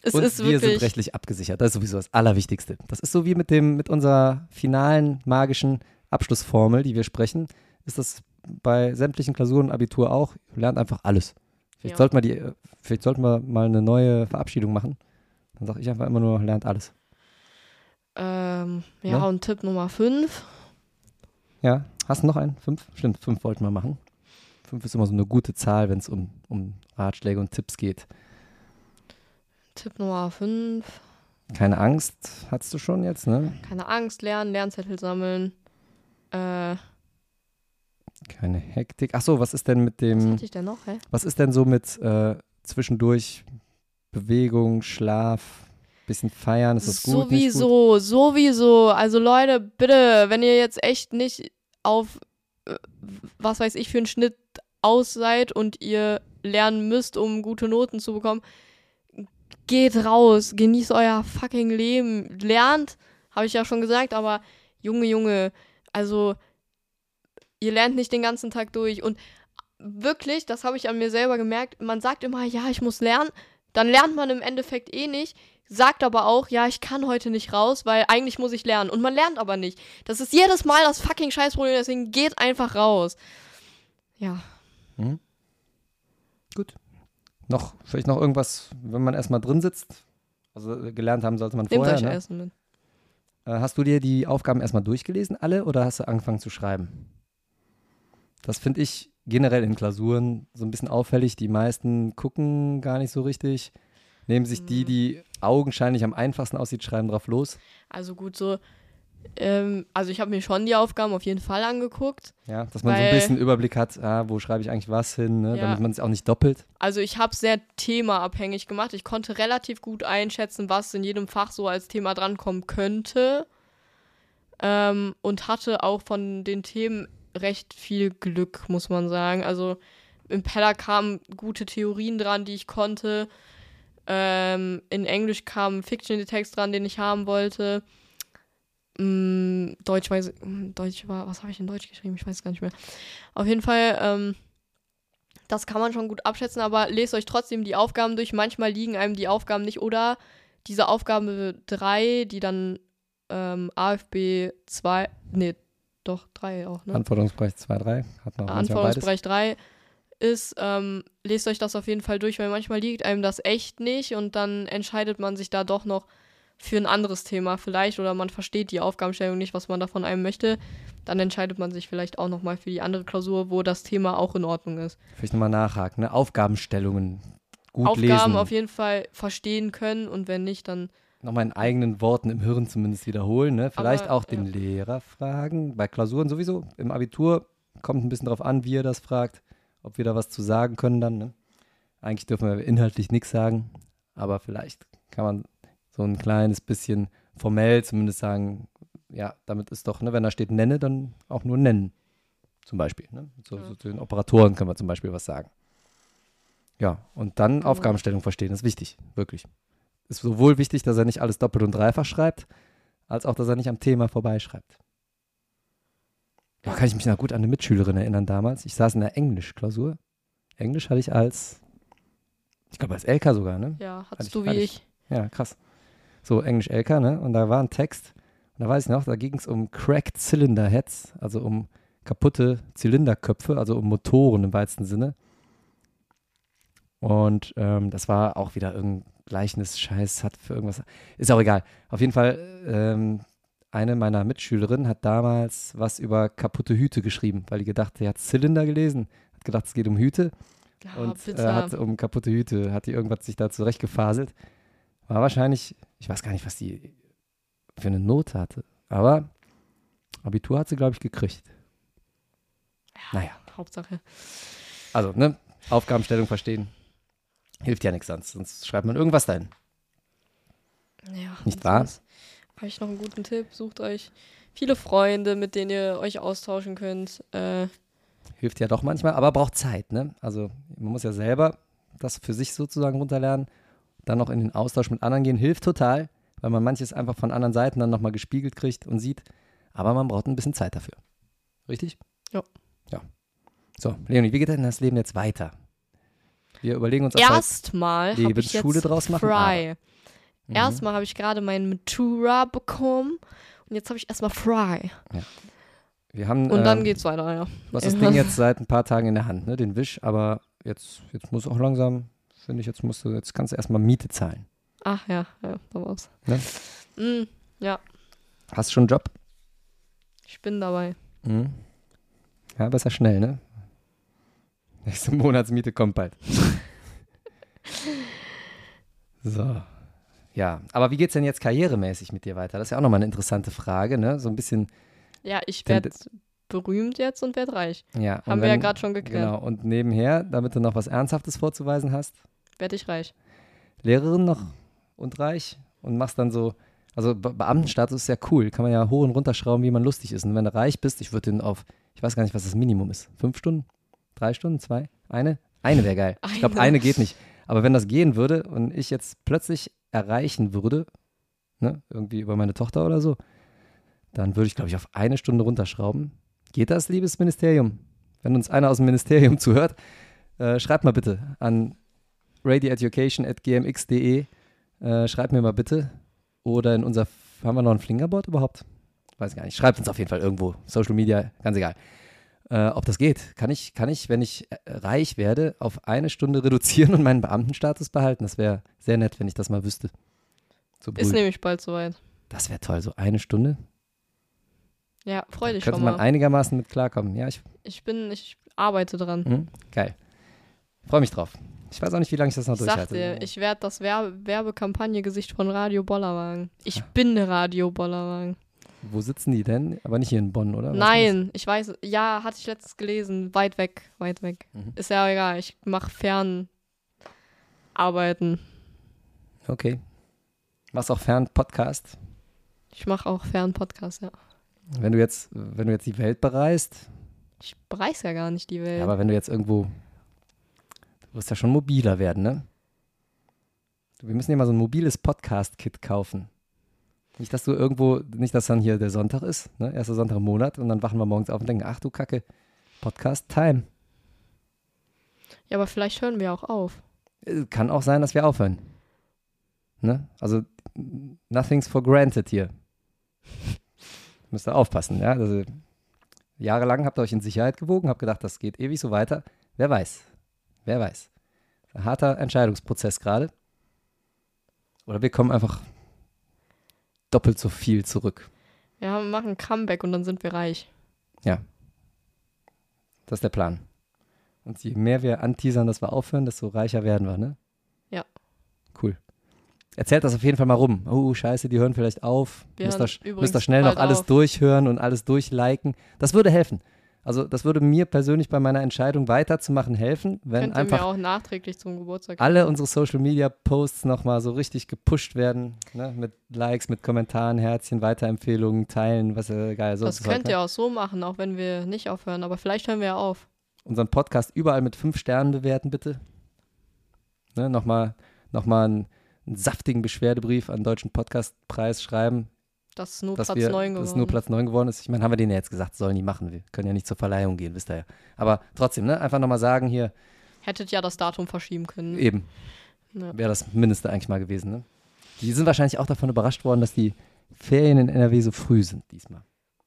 Es und ist wir sind wirklich. rechtlich abgesichert. Das ist sowieso das Allerwichtigste. Das ist so wie mit dem, mit unserer finalen magischen Abschlussformel, die wir sprechen, ist das bei sämtlichen Klausuren und Abitur auch. Lernt einfach alles. Vielleicht Ja. sollten wir die, äh, vielleicht sollten wir mal eine neue Verabschiedung machen. Dann sage ich einfach immer nur, lernt alles. Ähm, ja, Ne? und Tipp Nummer 5. Ja, hast du noch einen? Fünf? Stimmt, fünf wollten wir machen. Fünf ist immer so eine gute Zahl, wenn es um, um Ratschläge und Tipps geht. Tipp Nummer 5. Keine Angst, hattest du schon jetzt, ne? Keine Angst, lernen, Lernzettel sammeln. Äh, Keine Hektik. Ach so, was ist denn mit was dem, hatte ich denn noch, hä? was ist denn so mit äh, zwischendurch Bewegung, Schlaf, bisschen feiern, ist das gut? nicht gut? Sowieso, sowieso. Also Leute, bitte, wenn ihr jetzt echt nicht auf, äh, was weiß ich, für einen Schnitt aus seid und ihr lernen müsst, um gute Noten zu bekommen, geht raus, genießt euer fucking Leben, lernt, habe ich ja schon gesagt, aber Junge, Junge, also ihr lernt nicht den ganzen Tag durch und wirklich, das habe ich an mir selber gemerkt, man sagt immer, ja, ich muss lernen, dann lernt man im Endeffekt eh nicht, sagt aber auch, ja, ich kann heute nicht raus, weil eigentlich muss ich lernen. Und man lernt aber nicht. Das ist jedes Mal das fucking Scheißproblem, deswegen geht einfach raus. Ja. Gut. Noch, vielleicht noch irgendwas, wenn man erstmal drin sitzt. Also äh, gelernt haben sollte man Nehmt vorher. euch Ne? Essen mit. Äh, hast du dir die Aufgaben erstmal durchgelesen, alle, oder hast du angefangen zu schreiben? Das finde ich generell in Klausuren so ein bisschen auffällig. Die meisten gucken gar nicht so richtig, nehmen sich Mhm. die, die augenscheinlich am einfachsten aussieht, schreiben drauf los. Also gut, so. Ähm, also ich habe mir schon die Aufgaben auf jeden Fall angeguckt. Ja, dass man so ein Weil- bisschen Überblick hat, ah, wo schreibe ich eigentlich was hin, ne? Ja. damit man es auch nicht doppelt. Also ich habe sehr themaabhängig gemacht. Ich konnte relativ gut einschätzen, was in jedem Fach so als Thema drankommen könnte. Ähm, und hatte auch von den Themen recht viel Glück, muss man sagen. Also im Peller kamen gute Theorien dran, die ich konnte. Ähm, in Englisch kam ein Fiction-Text dran, den ich haben wollte. Mm, Deutsch weiß mm, Deutsch war, was habe ich in Deutsch geschrieben? Ich weiß es gar nicht mehr. Auf jeden Fall, ähm, das kann man schon gut abschätzen, aber lest euch trotzdem die Aufgaben durch. Manchmal liegen einem die Aufgaben nicht oder diese Aufgabe 3, die dann ähm, AFB 2, nee, doch 3 auch, ne? Anforderungsbereich 2, 3. Hat noch. Anforderungsbereich 3 ist, ähm, lest euch das auf jeden Fall durch, weil manchmal liegt einem das echt nicht und dann entscheidet man sich da doch noch für ein anderes Thema vielleicht oder man versteht die Aufgabenstellung nicht, was man da von einem möchte. Dann entscheidet man sich vielleicht auch nochmal für die andere Klausur, wo das Thema auch in Ordnung ist. Vielleicht nochmal nachhaken, ne? Aufgabenstellungen gut Aufgaben lesen. auf jeden Fall verstehen können und wenn nicht, dann Nochmal in eigenen Worten im Hirn zumindest wiederholen. Ne? Vielleicht Aber, auch den ja. Lehrer fragen. Bei Klausuren sowieso. Im Abitur kommt ein bisschen drauf an, wie er das fragt, ob wir da was zu sagen können dann. Ne? Eigentlich dürfen wir inhaltlich nichts sagen, aber vielleicht kann man so ein kleines bisschen formell zumindest sagen, ja, damit ist doch, ne, wenn da steht nenne, dann auch nur nennen. Zum Beispiel. Ne? So, Ja. so zu den Operatoren können wir zum Beispiel was sagen. Ja, und dann Genau. Aufgabenstellung verstehen, das ist wichtig, wirklich. Ist sowohl wichtig, dass er nicht alles doppelt und dreifach schreibt, als auch, dass er nicht am Thema vorbeischreibt. Da kann ich mich noch gut an eine Mitschülerin erinnern damals. Ich saß in der Englisch-Klausur. Englisch hatte ich als, ich glaube als LK sogar, ne? ja, Hatte hattest ich- du wie hatte ich. Ja, krass. So, Englisch LK, ne? Und da war ein Text. Und da weiß ich noch, da ging es um Cracked Cylinder Heads, also um kaputte Zylinderköpfe, also um Motoren im weitesten Sinne. Und ähm, das war auch wieder irgendein Gleichnis, Scheiß, hat für irgendwas. Ist auch egal. Auf jeden Fall, ähm, eine meiner Mitschülerinnen hat damals was über kaputte Hüte geschrieben, weil die gedacht, sie hat Zylinder gelesen, hat gedacht, es geht um Hüte Ja, und äh, hat um kaputte Hüte, hat die irgendwas sich da zurechtgefaselt. War wahrscheinlich, ich weiß gar nicht, was die für eine Note hatte, aber Abitur hat sie, glaube ich, gekriegt. Naja, Hauptsache. also, ne, Aufgabenstellung verstehen. Hilft ja nichts sonst, sonst schreibt man irgendwas dahin. Ja, Nicht wahr? Habe ich noch einen guten Tipp. Sucht euch viele Freunde, mit denen ihr euch austauschen könnt. Äh, Hilft ja doch manchmal, aber braucht Zeit, ne? Also, man muss ja selber das für sich sozusagen runterlernen, dann noch in den Austausch mit anderen gehen, hilft total, weil man manches einfach von anderen Seiten dann nochmal gespiegelt kriegt und sieht, aber man braucht ein bisschen Zeit dafür. Richtig? Ja. Ja. So, Leonie, wie geht denn das Leben jetzt weiter? Wir überlegen uns wir- erstmal habe ich Lebensschule jetzt draus machen, Fry. Mhm. Erstmal habe ich gerade meinen Matura bekommen und jetzt habe ich erstmal Fry. wir haben, Und dann ähm, geht's weiter, ja. Hast das Ding (laughs) jetzt seit ein paar Tagen in der Hand, ne? Den Wisch, aber jetzt, jetzt muss auch langsam, finde ich, jetzt musst du, jetzt kannst du erstmal Miete zahlen. Ach ja, ja, da war's. Ne? Mm, ja, Hast du schon einen Job? ich bin dabei. Mhm. Ja, besser schnell, ne? Nächste (laughs) Monatsmiete kommt bald. (laughs) so. Ja, aber wie geht's denn jetzt karrieremäßig mit dir weiter? Das ist ja auch nochmal eine interessante Frage, ne? So ein bisschen, Ja, ich werde berühmt jetzt und werde reich. ja. Haben wir ja wenn- gerade schon geklärt. Genau, und nebenher, damit du noch was Ernsthaftes vorzuweisen hast, Werde ich reich. Lehrerin noch und reich und machst dann so, also Be Beamtenstatus ist ja cool, kann man ja hoch und runter schrauben, wie man lustig ist. Und wenn du reich bist, ich würde den auf, ich weiß gar nicht, was das Minimum ist. Fünf Stunden? Drei Stunden? Zwei? Eine? Eine wäre geil. Ich glaube, Eine. eine geht nicht. Aber wenn das gehen würde und ich jetzt plötzlich erreichen würde, ne, irgendwie über meine Tochter oder so, dann würde ich, glaube ich, auf eine Stunde runterschrauben. Geht das, liebes Ministerium? Wenn uns einer aus dem Ministerium (laughs) zuhört, äh, schreibt mal bitte an radioeducation.gmx.de. Äh, schreibt mir mal bitte. Oder in unser, haben wir noch ein Flingerboard überhaupt? Weiß gar nicht. Schreibt uns auf jeden Fall irgendwo. Social Media, ganz egal. Äh, ob das geht. Kann ich, kann ich, wenn ich äh, reich werde, auf eine Stunde (laughs) reduzieren und meinen Beamtenstatus behalten? Das wäre sehr nett, wenn ich das mal wüsste. So Ist nämlich bald soweit. Das wäre toll, so eine Stunde. Ja, freu dich Könnte schon man mal. einigermaßen mit klarkommen. Ja, ich, Ich bin, ich arbeite dran. hm, geil. Freue mich drauf. Ich weiß auch nicht, wie lange ich das noch Ich durchhalte. dir, ich werde das Werbe Werbekampagne-Gesicht von Radio Bollerwagen. Ich bin Radio Bollerwagen. Wo sitzen die denn? Aber nicht hier in Bonn, oder? Was Nein, ich weiß, ja, hatte ich letztens gelesen. Weit weg, weit weg. Mhm. Ist ja egal, ich mache Fernarbeiten. Okay. Machst auch fern Podcast. Ich mache auch Fernpodcast, ja. Wenn du jetzt, wenn du jetzt die Welt bereist, Ich bereise ja gar nicht die Welt. ja, aber wenn du jetzt irgendwo, du wirst ja schon mobiler werden, ne? Wir müssen dir mal so ein mobiles Podcast-Kit kaufen. Nicht, dass du irgendwo, nicht, dass dann hier der Sonntag ist, ne? erster Sonntag im Monat und dann wachen wir morgens auf und denken, ach du Kacke, Podcast-Time. Ja, aber vielleicht hören wir auch auf. Äh, Kann auch sein, dass wir aufhören. Ne? Also, nothing's for granted hier. (laughs) Müsst ihr aufpassen, ja. Also, jahrelang habt ihr euch in Sicherheit gewogen, habt gedacht, das geht ewig so weiter. Wer weiß. Wer weiß. Ein harter Entscheidungsprozess gerade. Oder wir kommen einfach doppelt so viel zurück. Ja, wir machen ein Comeback und dann sind wir reich. Das ist der Plan. Und je mehr wir anteasern, dass wir aufhören, desto reicher werden wir, ne? Ja. Cool. Erzählt das auf jeden Fall mal rum. Oh, scheiße, die hören vielleicht auf. Wir müsst, ihr, übrigens müsst ihr schnell noch alles auf. durchhören und alles durchliken. Das würde helfen. Also das würde mir persönlich bei meiner Entscheidung weiterzumachen helfen, wenn Könnt einfach auch nachträglich zum Geburtstag alle unsere Social Media Posts nochmal so richtig gepusht werden, ne? mit Likes, mit Kommentaren, Herzchen, Weiterempfehlungen, Teilen, was äh, geil. So Das könnt ne? ihr auch so machen, auch wenn wir nicht aufhören. Aber vielleicht hören wir ja auf. unseren Podcast überall mit fünf Sternen bewerten, bitte. Ne, nochmal noch mal einen, einen saftigen Beschwerdebrief an den Deutschen Podcastpreis schreiben, Das ist nur dass Platz wir, 9 dass es geworden. nur Platz 9 geworden ist. Ich meine, haben wir denen ja jetzt gesagt, sollen die machen. Wir können ja nicht zur Verleihung gehen, wisst ihr ja. Aber trotzdem, ne, einfach nochmal sagen hier, Hättet ja das Datum verschieben können. eben, Ja. wäre das Mindeste eigentlich mal gewesen. Ne? Die sind wahrscheinlich auch davon überrascht worden, dass die Ferien in NRW so früh sind diesmal.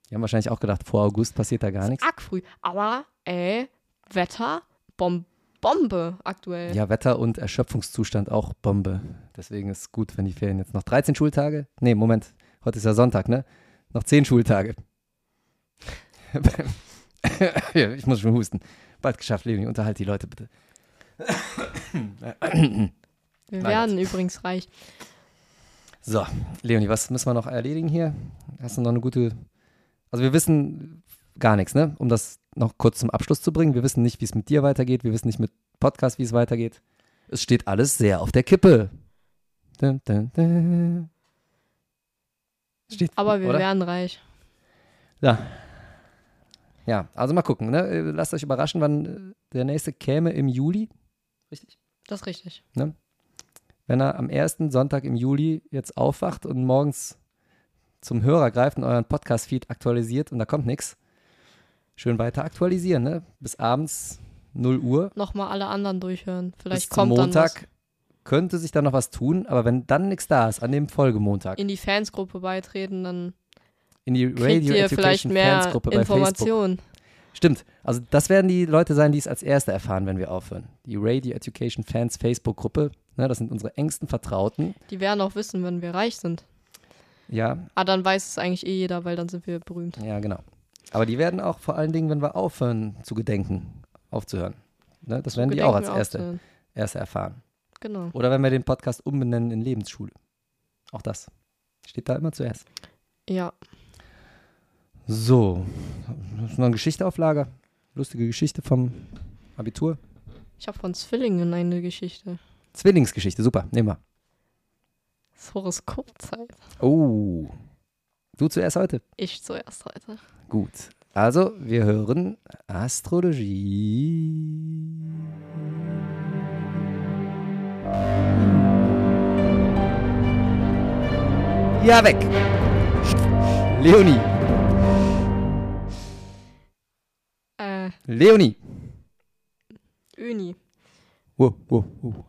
Die haben wahrscheinlich auch gedacht, vor August passiert da gar nichts. Arg früh. Aber, ey, Wetter, Bom Bombe aktuell. Ja, Wetter und Erschöpfungszustand auch Bombe. Deswegen ist es gut, wenn die Ferien jetzt noch 13 Schultage. Nee, Moment, heute ist ja Sonntag, ne? Noch 10 Schultage. (laughs) ich muss schon husten. Bald geschafft, Leonie, unterhalt die Leute bitte. Wir werden übrigens reich. So, Leonie, was müssen wir noch erledigen hier? Hast du noch eine gute. Also, wir wissen gar nichts, ne? Um das noch kurz zum Abschluss zu bringen. Wir wissen nicht, wie es mit dir weitergeht. Wir wissen nicht mit Podcast, wie es weitergeht. Es steht alles sehr auf der Kippe. Dun, dun, dun. Steht, Aber wir oder? werden reich. Ja. Ja, also mal gucken, ne? Äh, Lasst euch überraschen, wann äh, der nächste käme im Juli. Richtig? Das ist richtig. wenn er am ersten Sonntag im Juli jetzt aufwacht und morgens zum Hörer greift und euren Podcast-Feed aktualisiert und da kommt nichts, schön weiter aktualisieren, ne? Bis abends 0 Uhr. Nochmal alle anderen durchhören. Vielleicht bis zum kommt dann was. Montag könnte sich dann noch was tun, aber wenn dann nichts da ist, an dem Folgemontag, In die Fansgruppe beitreten, dann in die Radio ihr vielleicht mehr Fansgruppe bei Facebook. Informationen. Stimmt, also das werden die Leute sein, die es als Erste erfahren, wenn wir aufhören. Die Radio Education Fans Facebook-Gruppe, ne, das sind unsere engsten Vertrauten. Die werden auch wissen, wenn wir reich sind. Ja, Ah, dann weiß es eigentlich eh jeder, weil dann sind wir berühmt. Ja, genau. Aber die werden auch vor allen Dingen, wenn wir aufhören zu gedenken, aufzuhören. Ne? Das werden die auch als erste, erste erfahren. Genau. Oder wenn wir den Podcast umbenennen in Lebensschule. Auch das. Steht da immer zuerst. Ja. So. Hast du noch eine Geschichte auf Lager? Lustige Geschichte vom Abitur? Ich habe von Zwillingen eine Geschichte. Zwillingsgeschichte, super. Nehmen wir. Das ist Horoskopzeit. Oh. Du zuerst heute? Ich zuerst heute. Gut. Also, wir hören Astrologie. Ja, weg. Leonie. Äh, Leonie. Uni. Wow, wow, wow.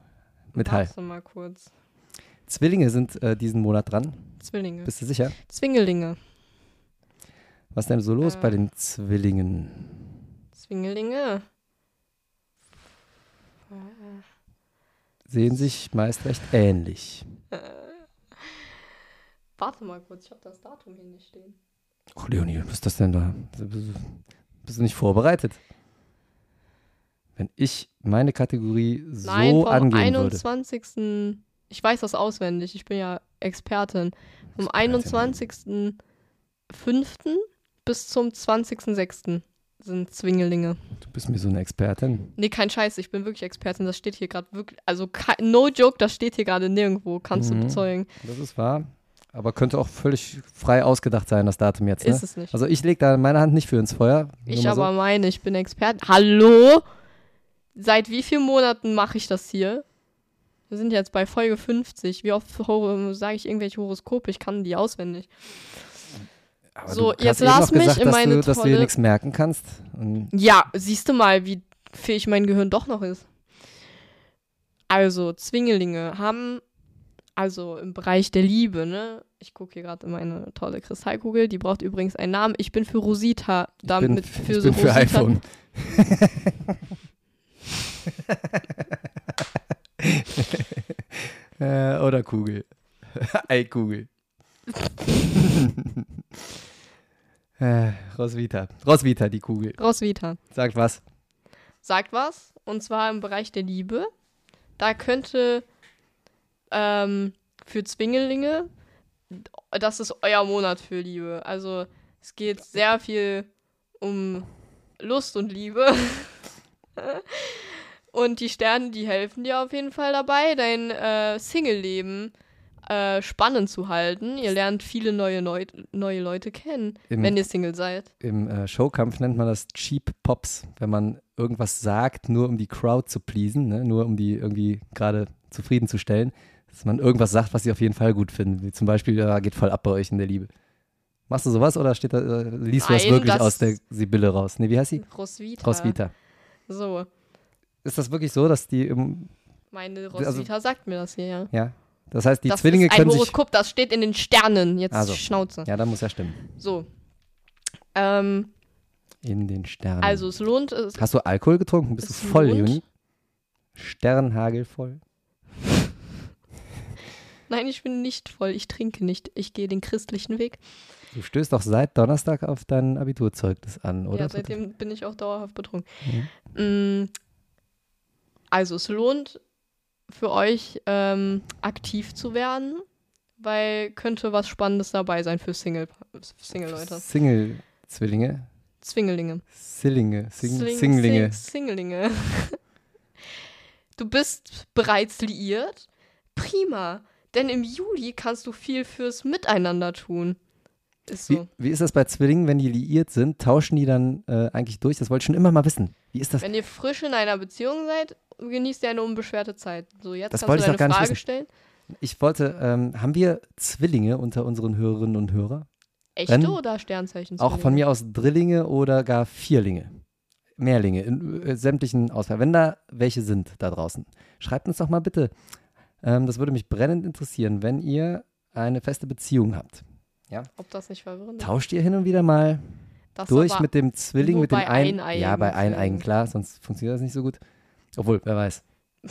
Metall. Warte mal kurz. Zwillinge sind äh, diesen Monat dran. Zwillinge. Bist du sicher? Zwingelinge. Was ist denn so los Äh. bei den Zwillingen? Zwingelinge. Sehen sich meist recht ähnlich. Warte mal kurz, ich habe das Datum hier nicht stehen. Oh, Leonie, was ist das denn da? Bist du nicht vorbereitet? Wenn ich meine Kategorie so Nein, vom angehen würde. 21. Ich weiß das auswendig, ich bin ja Expertin. Vom Expertin. 21.05. bis zum 20.06. sind Zwingelinge. Du bist mir so eine Expertin. Nee, kein Scheiß, ich bin wirklich Expertin. Das steht hier gerade wirklich, also no joke, das steht hier gerade nirgendwo, kannst Mhm. du bezeugen. Das ist wahr. Aber könnte auch völlig frei ausgedacht sein, das Datum jetzt. Ne? Ist es nicht. Also ich lege da meine Hand nicht für ins Feuer. Ich aber meine, ich bin Expertin. Hallo? Seit wie vielen Monaten mache ich das hier? Wir sind jetzt bei Folge 50. Wie oft sage ich irgendwelche Horoskope? Ich kann die auswendig. Aber So, jetzt lass mich gesagt, in dass meine du, dass du dir tolle- nichts merken kannst. Ja, siehst du mal, wie fähig mein Gehirn doch noch ist. Also, Zwingelinge haben, also im Bereich der Liebe, ne? Ich gucke hier gerade in meine tolle Kristallkugel, die braucht übrigens einen Namen. Ich bin für Rosita, ich damit bin, für ich so bin für Rosita. iPhone. (laughs) (laughs) äh, oder Kugel. (laughs) Eikugel. Äh, Roswitha. Roswitha, die Kugel. Roswitha. Sagt was? sagt was, und zwar im Bereich der Liebe. Da könnte ähm, für Zwingelinge, das ist euer Monat für Liebe. Also es geht sehr viel um Lust und Liebe. (laughs) und die Sterne, die helfen dir auf jeden Fall dabei, dein äh, Single-Leben äh, spannend zu halten. Ihr lernt viele neue, Neu neue Leute kennen, Im, wenn ihr Single seid. im äh, Showkampf nennt man das Cheap Pops, wenn man irgendwas sagt, nur um die Crowd zu pleasen, ne? nur um die irgendwie gerade zufriedenzustellen, dass man irgendwas sagt, was sie auf jeden Fall gut finden. Wie zum Beispiel, ja, geht voll ab bei euch in der Liebe. Machst du sowas oder steht da, äh, liest du das Nein, wirklich das- aus der Sibylle raus? Nee, wie heißt sie? Roswitha. Roswitha. So, Ist das wirklich so, dass die im, meine Also- Roswitha sagt mir das hier, ja. ja, das heißt, die das Zwillinge ist ein können sich, Horoskop, das steht in den Sternen. Jetzt Also. Schnauze. ja, da muss ja stimmen, So. Ähm, in den Sternen. also es lohnt es. Hast du Alkohol getrunken? Bist Es du voll, lohnt- Juni? Sternhagel voll. (laughs) Nein, ich bin nicht voll. Ich trinke nicht. Ich gehe den christlichen Weg. Du stößt doch seit Donnerstag auf dein Abiturzeugnis an, oder? Ja, seitdem bin ich auch dauerhaft betrunken. Mhm. Also es lohnt für euch ähm, aktiv zu werden, weil könnte was Spannendes dabei sein für Single Single-Leute. Single-Zwillinge? Zwingelinge. Sillinge? Sing Sling- Singlinge? Sing- Singlinge. (laughs) Du bist bereits liiert? Prima, denn im Juli kannst du viel fürs Miteinander tun. Ist Wie, so. wie ist das bei Zwillingen, wenn die liiert sind? Tauschen die dann äh, eigentlich durch? Das wollte ich schon immer mal wissen. Wie ist das? Wenn ihr frisch in einer Beziehung seid, genießt ihr eine unbeschwerte Zeit. So, jetzt Das kannst wollte du ich deine noch gar nicht Frage wissen. stellen. Ich wollte, ähm, haben wir Zwillinge unter unseren Hörerinnen und Hörern? Echte Wenn- oder Sternzeichen? Auch von mir aus Drillinge oder gar Vierlinge? Mehrlinge, in äh, sämtlichen Auswahl. Wenn da welche sind da draußen, schreibt uns doch mal bitte. Ähm, das würde mich brennend interessieren, wenn ihr eine feste Beziehung habt. Ob das nicht verwirrend ist? Tauscht ihr hin und wieder mal Das durch mit dem Zwilling, mit dem bei ein Ja, bei Zwillingen. Eineigen, klar, sonst funktioniert das nicht so gut. Obwohl, wer weiß. (laughs)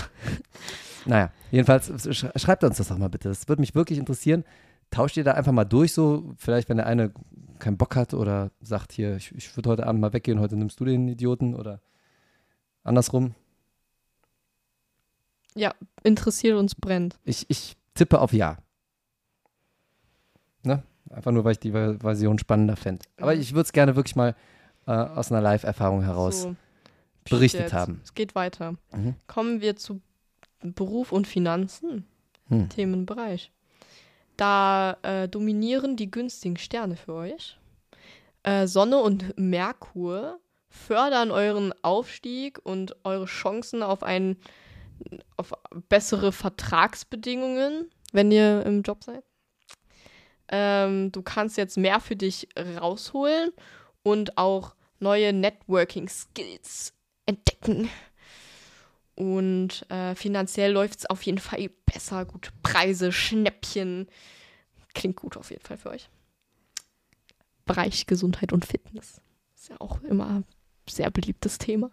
naja, jedenfalls sch schreibt uns das doch mal bitte. Das würde mich wirklich interessieren. Tauscht ihr da einfach mal durch, so vielleicht, wenn der eine keinen Bock hat oder sagt, hier, ich, ich würde heute Abend mal weggehen, heute nimmst du den Idioten oder andersrum. interessiert uns brennt. Ich, ich tippe auf Ja. Ne? Einfach nur, weil ich die Ver- Version spannender fände. Aber ich würde es gerne wirklich mal äh, aus einer Live-Erfahrung heraus so, berichtet jetzt. haben. Es geht weiter. Mhm. Kommen wir zu Beruf und Finanzen. Hm. Themenbereich. Da äh, dominieren die günstigen Sterne für euch. Äh, Sonne und Merkur fördern euren Aufstieg und eure Chancen auf ein auf bessere Vertragsbedingungen, wenn ihr im Job seid. Ähm, du kannst jetzt mehr für dich rausholen und auch neue Networking-Skills entdecken. Und äh, finanziell läuft es auf jeden Fall besser. Gute Preise, Schnäppchen. Klingt gut auf jeden Fall für euch. Bereich Gesundheit und Fitness. Ist ja auch immer ein sehr beliebtes Thema.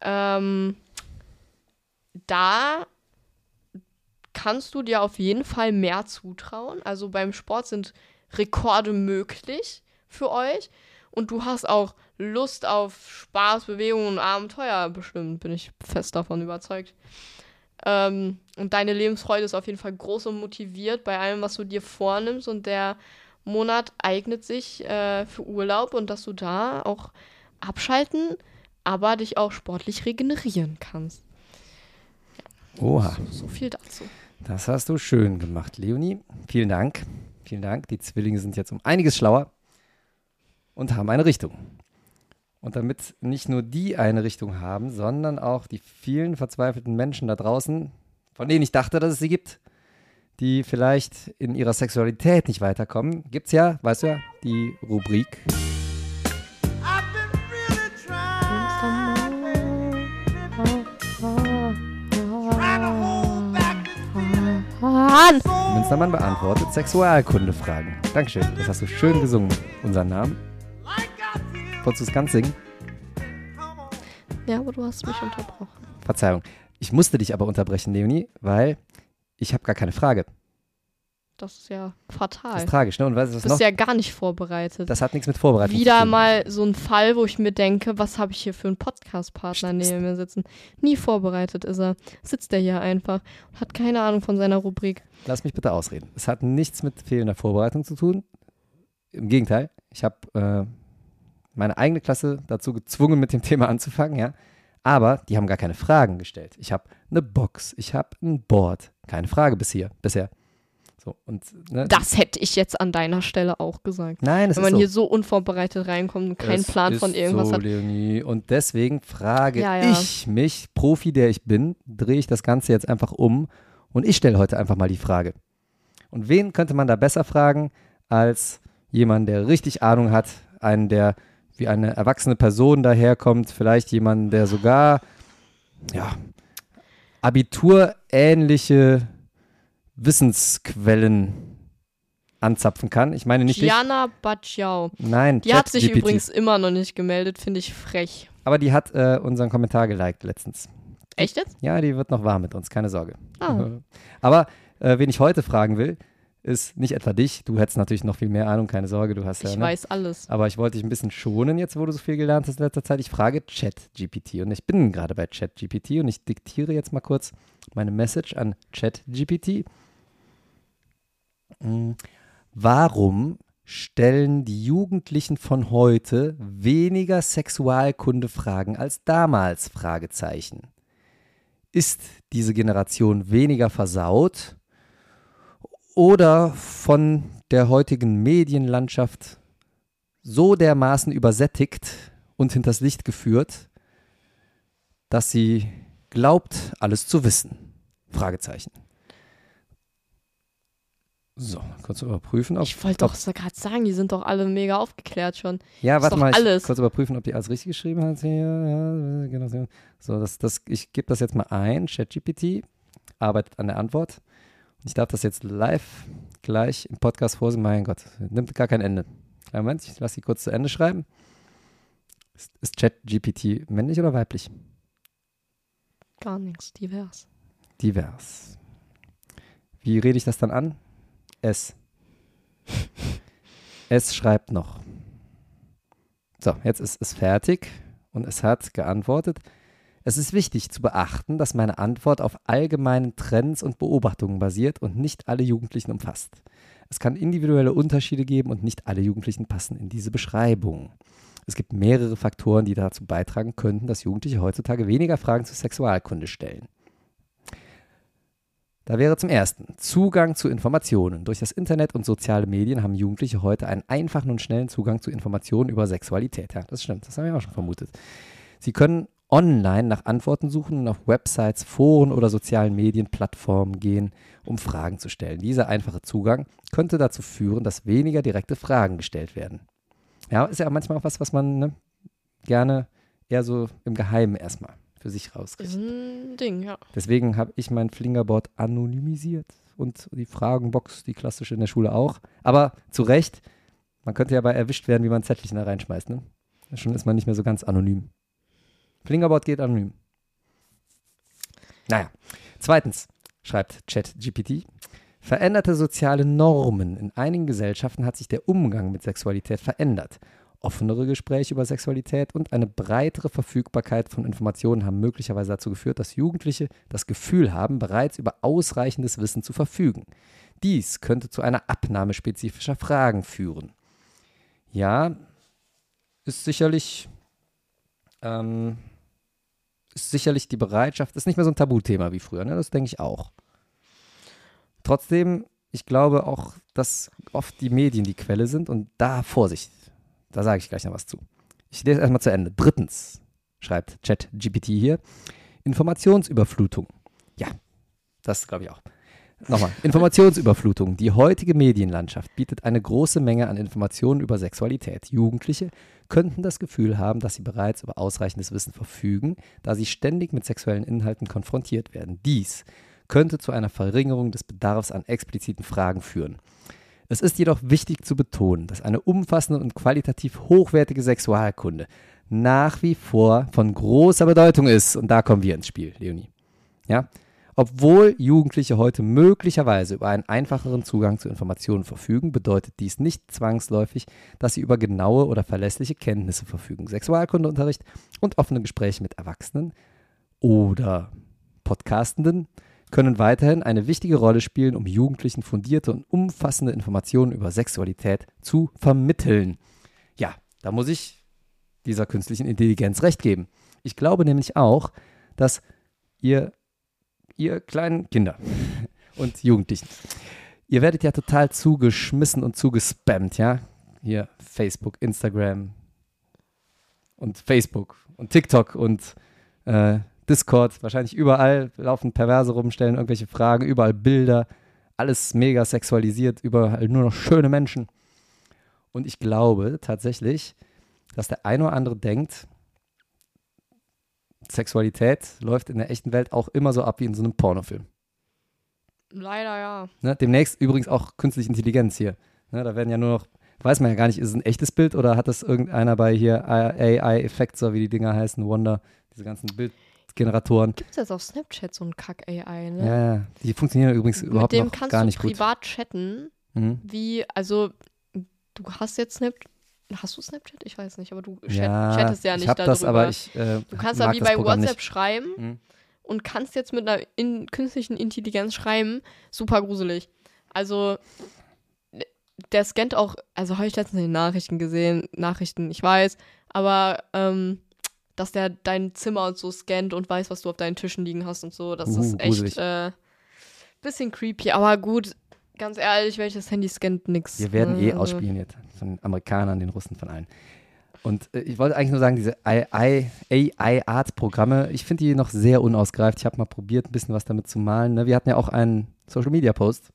Ähm, da kannst du dir auf jeden Fall mehr zutrauen. Also beim Sport sind Rekorde möglich für euch. Und du hast auch Lust auf Spaß, Bewegung und Abenteuer bestimmt, bin ich fest davon überzeugt. Ähm, und deine Lebensfreude ist auf jeden Fall groß und motiviert bei allem, was du dir vornimmst. Und der Monat eignet sich äh, für Urlaub und dass du da auch abschalten, aber dich auch sportlich regenerieren kannst. Oha. So, so viel dazu. Das hast du schön gemacht, Leonie. Vielen Dank. Vielen Dank. Die Zwillinge sind jetzt um einiges schlauer und haben eine Richtung. Und damit nicht nur die eine Richtung haben, sondern auch die vielen verzweifelten Menschen da draußen, von denen ich dachte, dass es sie gibt, die vielleicht in ihrer Sexualität nicht weiterkommen, gibt's ja, weißt du ja, die Rubrik. Mann! Münstermann beantwortet Sexualkundefragen. Dankeschön, das hast du schön gesungen, unseren Namen. Wolltest du es ganz singen? Ja, aber du hast mich unterbrochen. Verzeihung. Ich musste dich aber unterbrechen, Leonie, weil ich habe gar keine Frage. Das ist ja Das fatal. ist tragisch, ne? Und weißt du Du was bist noch? ja gar nicht vorbereitet. Das hat nichts mit Vorbereitung Wieder zu tun. mal so ein Fall, wo ich mir denke, was habe ich hier für einen Podcast-Partner neben mir sitzen? Nie vorbereitet ist er. Sitzt er hier einfach und hat keine Ahnung von seiner Rubrik. Lass mich bitte ausreden. Es hat nichts mit fehlender Vorbereitung zu tun. Im Gegenteil, ich habe äh, meine eigene Klasse dazu gezwungen, mit dem Thema anzufangen, ja. Aber die haben gar keine Fragen gestellt. Ich habe eine Box, ich habe ein Board. Keine Frage bis hier, bisher. So, und, ne? Das hätte ich jetzt an deiner Stelle auch gesagt. Nein, es Wenn man so. hier so unvorbereitet reinkommt und keinen Es Plan von irgendwas so, hat. Leonie. Und deswegen frage Ja, ja. ich mich, Profi, der ich bin, drehe ich das Ganze jetzt einfach um und ich stelle heute einfach mal die Frage. Und wen könnte man da besser fragen als jemand, der richtig Ahnung hat, einen, der wie eine erwachsene Person daherkommt, vielleicht jemand, der sogar ja, abiturähnliche Wissensquellen anzapfen kann. Ich meine nicht. Gianna Bacciao. Nein, Die hat sich ChatGPT. übrigens immer noch nicht gemeldet, finde ich frech. Aber die hat äh, unseren Kommentar geliked letztens. Echt jetzt? Ja, die wird noch warm mit uns, keine Sorge. Ah. (laughs) Aber äh, wen ich heute fragen will, ist nicht etwa dich. Du hättest natürlich noch viel mehr Ahnung, keine Sorge, du hast ja. Ich ne? weiß alles. Aber ich wollte dich ein bisschen schonen jetzt, wo du so viel gelernt hast in letzter Zeit. Ich frage ChatGPT und ich bin gerade bei ChatGPT und ich diktiere jetzt mal kurz meine Message an ChatGPT. Mm, Warum stellen die Jugendlichen von heute weniger Sexualkundefragen als damals? Fragezeichen. Ist diese Generation weniger versaut oder von der heutigen Medienlandschaft so dermaßen übersättigt und hinters Licht geführt, dass sie glaubt, alles zu wissen? Fragezeichen. So, kurz überprüfen, ob. Ich wollte doch gerade sagen, die sind doch alle mega aufgeklärt schon. Ja, warte mal, ich alles. kurz überprüfen, ob die alles richtig geschrieben hat. Ja, genau. so. So, das, das, ich gebe das jetzt mal ein. ChatGPT arbeitet an der Antwort. Ich darf das jetzt live gleich im Podcast vorsehen. Mein Gott, nimmt gar kein Ende. Moment, ich lasse sie kurz zu Ende schreiben. Ist, ist ChatGPT männlich oder weiblich? Gar nichts, divers. Divers. Wie rede ich das dann an? S. (laughs) Es schreibt noch. So, jetzt ist es fertig und es hat geantwortet. Es ist wichtig zu beachten, dass meine Antwort auf allgemeinen Trends und Beobachtungen basiert und nicht alle Jugendlichen umfasst. Es kann individuelle Unterschiede geben und nicht alle Jugendlichen passen in diese Beschreibung. Es gibt mehrere Faktoren, die dazu beitragen könnten, dass Jugendliche heutzutage weniger Fragen zur Sexualkunde stellen. Da wäre zum ersten Zugang zu Informationen. Durch das Internet und soziale Medien haben Jugendliche heute einen einfachen und schnellen Zugang zu Informationen über Sexualität. Ja, das stimmt, das haben wir auch schon vermutet. Sie können online nach Antworten suchen und auf Websites, Foren oder sozialen Medienplattformen gehen, um Fragen zu stellen. Dieser einfache Zugang könnte dazu führen, dass weniger direkte Fragen gestellt werden. Ja, ist ja manchmal auch was, was man ne, gerne eher so im Geheimen erstmal für sich Ist rauskriegt. ein Ding, ja. Deswegen habe ich mein Flingerboard anonymisiert und die Fragenbox, die klassische in der Schule auch. Aber zu Recht, man könnte ja bei erwischt werden, wie man Zettelchen da reinschmeißt. Ne? Schon ist man nicht mehr so ganz anonym. Flingerboard geht anonym. Naja. Zweitens, schreibt ChatGPT, veränderte soziale Normen. In einigen Gesellschaften hat sich der Umgang mit Sexualität verändert. Offenere Gespräche über Sexualität und eine breitere Verfügbarkeit von Informationen haben möglicherweise dazu geführt, dass Jugendliche das Gefühl haben, bereits über ausreichendes Wissen zu verfügen. Dies könnte zu einer Abnahme spezifischer Fragen führen. Ja, ist sicherlich, ähm, ist sicherlich die Bereitschaft, ist nicht mehr so ein Tabuthema wie früher, ne? das denke ich auch. Trotzdem, ich glaube auch, dass oft die Medien die Quelle sind und da Vorsicht. Da sage ich gleich noch was zu. Ich lese erstmal zu Ende. Drittens, schreibt ChatGPT hier, Informationsüberflutung. Ja, Das glaube ich auch. Nochmal, Informationsüberflutung. Die heutige Medienlandschaft bietet eine große Menge an Informationen über Sexualität. Jugendliche könnten das Gefühl haben, dass sie bereits über ausreichendes Wissen verfügen, da sie ständig mit sexuellen Inhalten konfrontiert werden. Dies könnte zu einer Verringerung des Bedarfs an expliziten Fragen führen. Es ist jedoch wichtig zu betonen, dass eine umfassende und qualitativ hochwertige Sexualkunde nach wie vor von großer Bedeutung ist. Und da kommen wir ins Spiel, Leonie. Ja? Obwohl Jugendliche heute möglicherweise über einen einfacheren Zugang zu Informationen verfügen, bedeutet dies nicht zwangsläufig, dass sie über genaue oder verlässliche Kenntnisse verfügen. Sexualkundeunterricht und offene Gespräche mit Erwachsenen oder Podcastenden können weiterhin eine wichtige Rolle spielen, um Jugendlichen fundierte und umfassende Informationen über Sexualität zu vermitteln. Ja, da muss ich dieser künstlichen Intelligenz recht geben. Ich glaube nämlich auch, dass ihr ihr kleinen Kinder und Jugendlichen, ihr werdet ja total zugeschmissen und zugespammt, ja? Hier Facebook, Instagram und Facebook und TikTok und äh, Discord, wahrscheinlich überall laufen Perverse rum, stellen irgendwelche Fragen, überall Bilder, alles mega sexualisiert, überall nur noch schöne Menschen. Und ich glaube tatsächlich, dass der eine oder andere denkt, Sexualität läuft in der echten Welt auch immer so ab wie in so einem Pornofilm. Leider ja. Ne? Demnächst übrigens auch künstliche Intelligenz hier. Ne? Da werden ja nur noch, weiß man ja gar nicht, ist es ein echtes Bild oder hat das irgendeiner bei hier AI-Effektor, wie die Dinger heißen, Wonder, diese ganzen Bildgeneratoren. Gibt es jetzt auf Snapchat so ein Kack-AI, ne? Ja, ja, die funktionieren übrigens Mit überhaupt dem noch kannst gar du nicht gut. privat chatten, Mhm. wie, also, du hast jetzt Snapchat, hast du Snapchat? Ich weiß nicht, aber du chat, Ja, chattest ja nicht ich habe darüber. das, aber ich äh, du kannst da wie bei WhatsApp nicht. schreiben Mhm. und kannst jetzt mit einer in, künstlichen Intelligenz schreiben. Super gruselig. Also, der scannt auch, also habe ich letztens in den Nachrichten gesehen, Nachrichten, ich weiß, aber ähm, dass der dein Zimmer und so scannt und weiß, was du auf deinen Tischen liegen hast und so, das Uh, ist echt äh, bisschen creepy, aber gut, ganz ehrlich, welches Handy scannt nix. Wir werden eh Also, ausspioniert. Von den Amerikanern, den Russen, von allen. Und äh, ich wollte eigentlich nur sagen, diese AI-Art-Programme, ich finde die noch sehr unausgereift. Ich habe mal probiert, ein bisschen was damit zu malen. Ne? Wir hatten ja auch einen Social-Media-Post.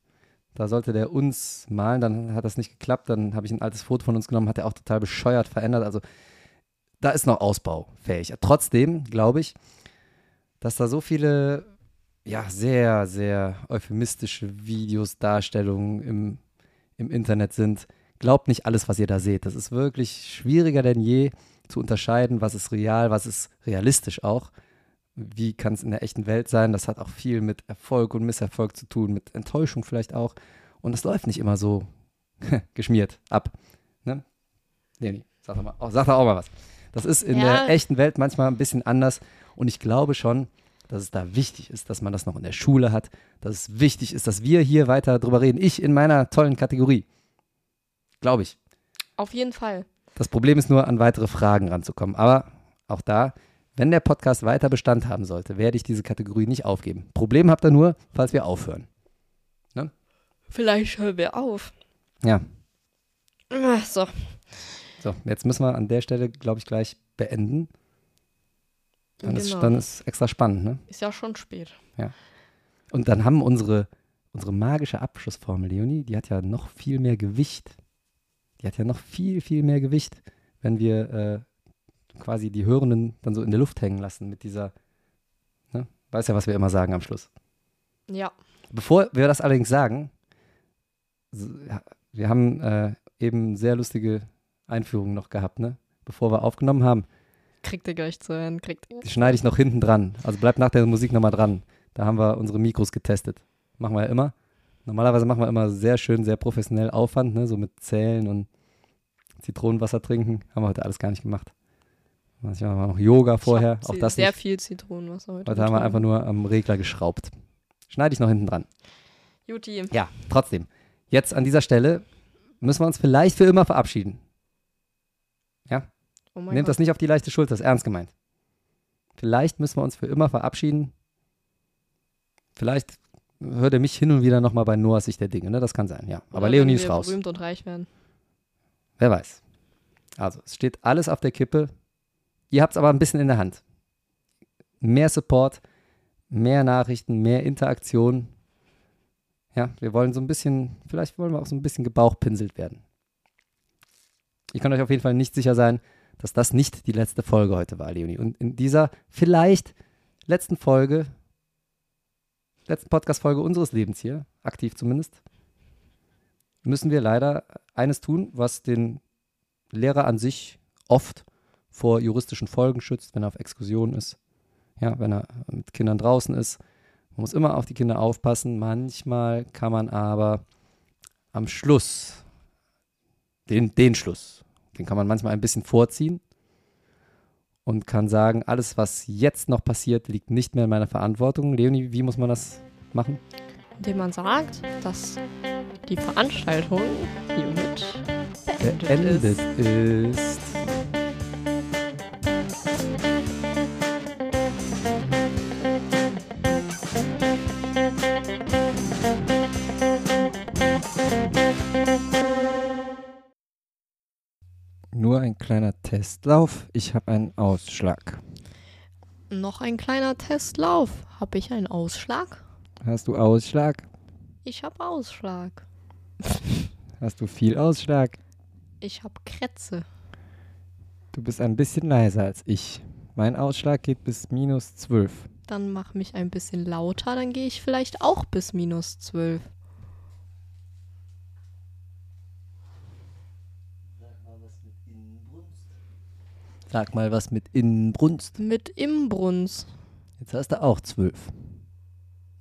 Da sollte der uns malen, dann hat das nicht geklappt. Dann habe ich ein altes Foto von uns genommen, hat er auch total bescheuert verändert. Also da ist noch ausbaufähig. Trotzdem glaube ich, dass da so viele, ja, sehr, sehr euphemistische Videos, Darstellungen im, im Internet sind. Glaubt nicht alles, was ihr da seht. Das ist wirklich schwieriger denn je zu unterscheiden, was ist real, was ist realistisch auch. Wie kann es in der echten Welt sein? Das hat auch viel mit Erfolg und Misserfolg zu tun, mit Enttäuschung vielleicht auch. Und es läuft nicht immer so (laughs) geschmiert ab. Ne? Leni, sag doch, mal, oh, sag doch auch mal was. Das ist in Ja. der echten Welt manchmal ein bisschen anders. Und ich glaube schon, dass es da wichtig ist, dass man das noch in der Schule hat, dass es wichtig ist, dass wir hier weiter drüber reden. Ich in meiner tollen Kategorie. Glaube ich. Auf jeden Fall. Das Problem ist nur, an weitere Fragen ranzukommen. Aber auch da, wenn der Podcast weiter Bestand haben sollte, werde ich diese Kategorie nicht aufgeben. Problem habt ihr nur, falls wir aufhören. Vielleicht hören wir auf. Ja, Ach, So. so, jetzt müssen wir an der Stelle, glaube ich, gleich beenden. Dann, ist, Genau. dann ist extra spannend, ne? Ist ja schon spät. Und dann haben unsere, unsere magische Abschlussformel, Leonie, die hat ja noch viel mehr Gewicht. Die hat ja noch viel, viel mehr Gewicht, wenn wir äh, quasi die Hörenden dann so in der Luft hängen lassen mit dieser, ne? Weiß ja, was wir immer sagen am Schluss. Ja. Bevor wir das allerdings sagen, ja, wir haben äh, eben sehr lustige Einführungen noch gehabt, ne? Bevor wir aufgenommen haben. Kriegt ihr gleich zu hören. Kriegt ihr. Die schneide ich noch hinten dran. Also bleibt nach der Musik nochmal dran. Da haben wir unsere Mikros getestet. Machen wir ja immer. Normalerweise machen wir immer sehr schön, sehr professionell Aufwand, ne? so mit Zählen und Zitronenwasser trinken. Haben wir heute alles gar nicht gemacht. Manchmal haben wir noch Yoga vorher. Auch das Sehr nicht. viel Zitronenwasser heute. Heute haben wir einfach nur am Regler geschraubt. Schneide ich noch hinten dran. Juti. Ja, trotzdem. Jetzt an dieser Stelle müssen wir uns vielleicht für immer verabschieden. Oh Nehmt Gott. das nicht auf die leichte Schulter, das ist ernst gemeint. Vielleicht müssen wir uns für immer verabschieden. Vielleicht hört ihr mich hin und wieder nochmal bei Noahs Sicht der Dinge, ne? Das kann sein, ja. Aber Oder Leonie ist raus. berühmt und reich werden. Wer weiß. Also, es steht alles auf der Kippe. Ihr habt es aber ein bisschen in der Hand. Mehr Support, mehr Nachrichten, mehr Interaktion. Ja, wir wollen so ein bisschen, vielleicht wollen wir auch so ein bisschen gebauchpinselt werden. Ich kann euch auf jeden Fall nicht sicher sein, dass das nicht die letzte Folge heute war, Leonie. Und in dieser vielleicht letzten Folge, letzten Podcast-Folge unseres Lebens hier, aktiv zumindest, müssen wir leider eines tun, was den Lehrer an sich oft vor juristischen Folgen schützt, wenn er auf Exkursion ist, ja, wenn er mit Kindern draußen ist. Man muss immer auf die Kinder aufpassen. Manchmal kann man aber am Schluss, den, den Schluss, den kann man manchmal ein bisschen vorziehen und kann sagen, alles, was jetzt noch passiert, liegt nicht mehr in meiner Verantwortung. Leonie, wie muss man das machen? Indem man sagt, dass die Veranstaltung hiermit beendet, Beendet ist. ist. Kleiner Testlauf. Ich habe einen Ausschlag. Noch ein kleiner Testlauf. Habe ich einen Ausschlag? Hast du Ausschlag? Ich habe Ausschlag. (laughs) Hast du viel Ausschlag? Ich habe Krätze. Du bist ein bisschen leiser als ich. Mein Ausschlag geht bis minus 12. Dann mach mich ein bisschen lauter, dann gehe ich vielleicht auch bis minus 12. Sag mal was mit Inbrunst. Mit Imbruns. Jetzt hast du auch 12.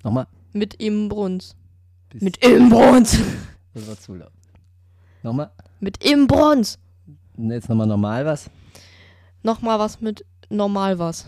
Nochmal. Mit Imbruns. Bis- Mit Imbruns. (laughs) Das war zu laut. Nochmal. Mit Imbruns. Und jetzt nochmal normal was. Nochmal was mit normal was.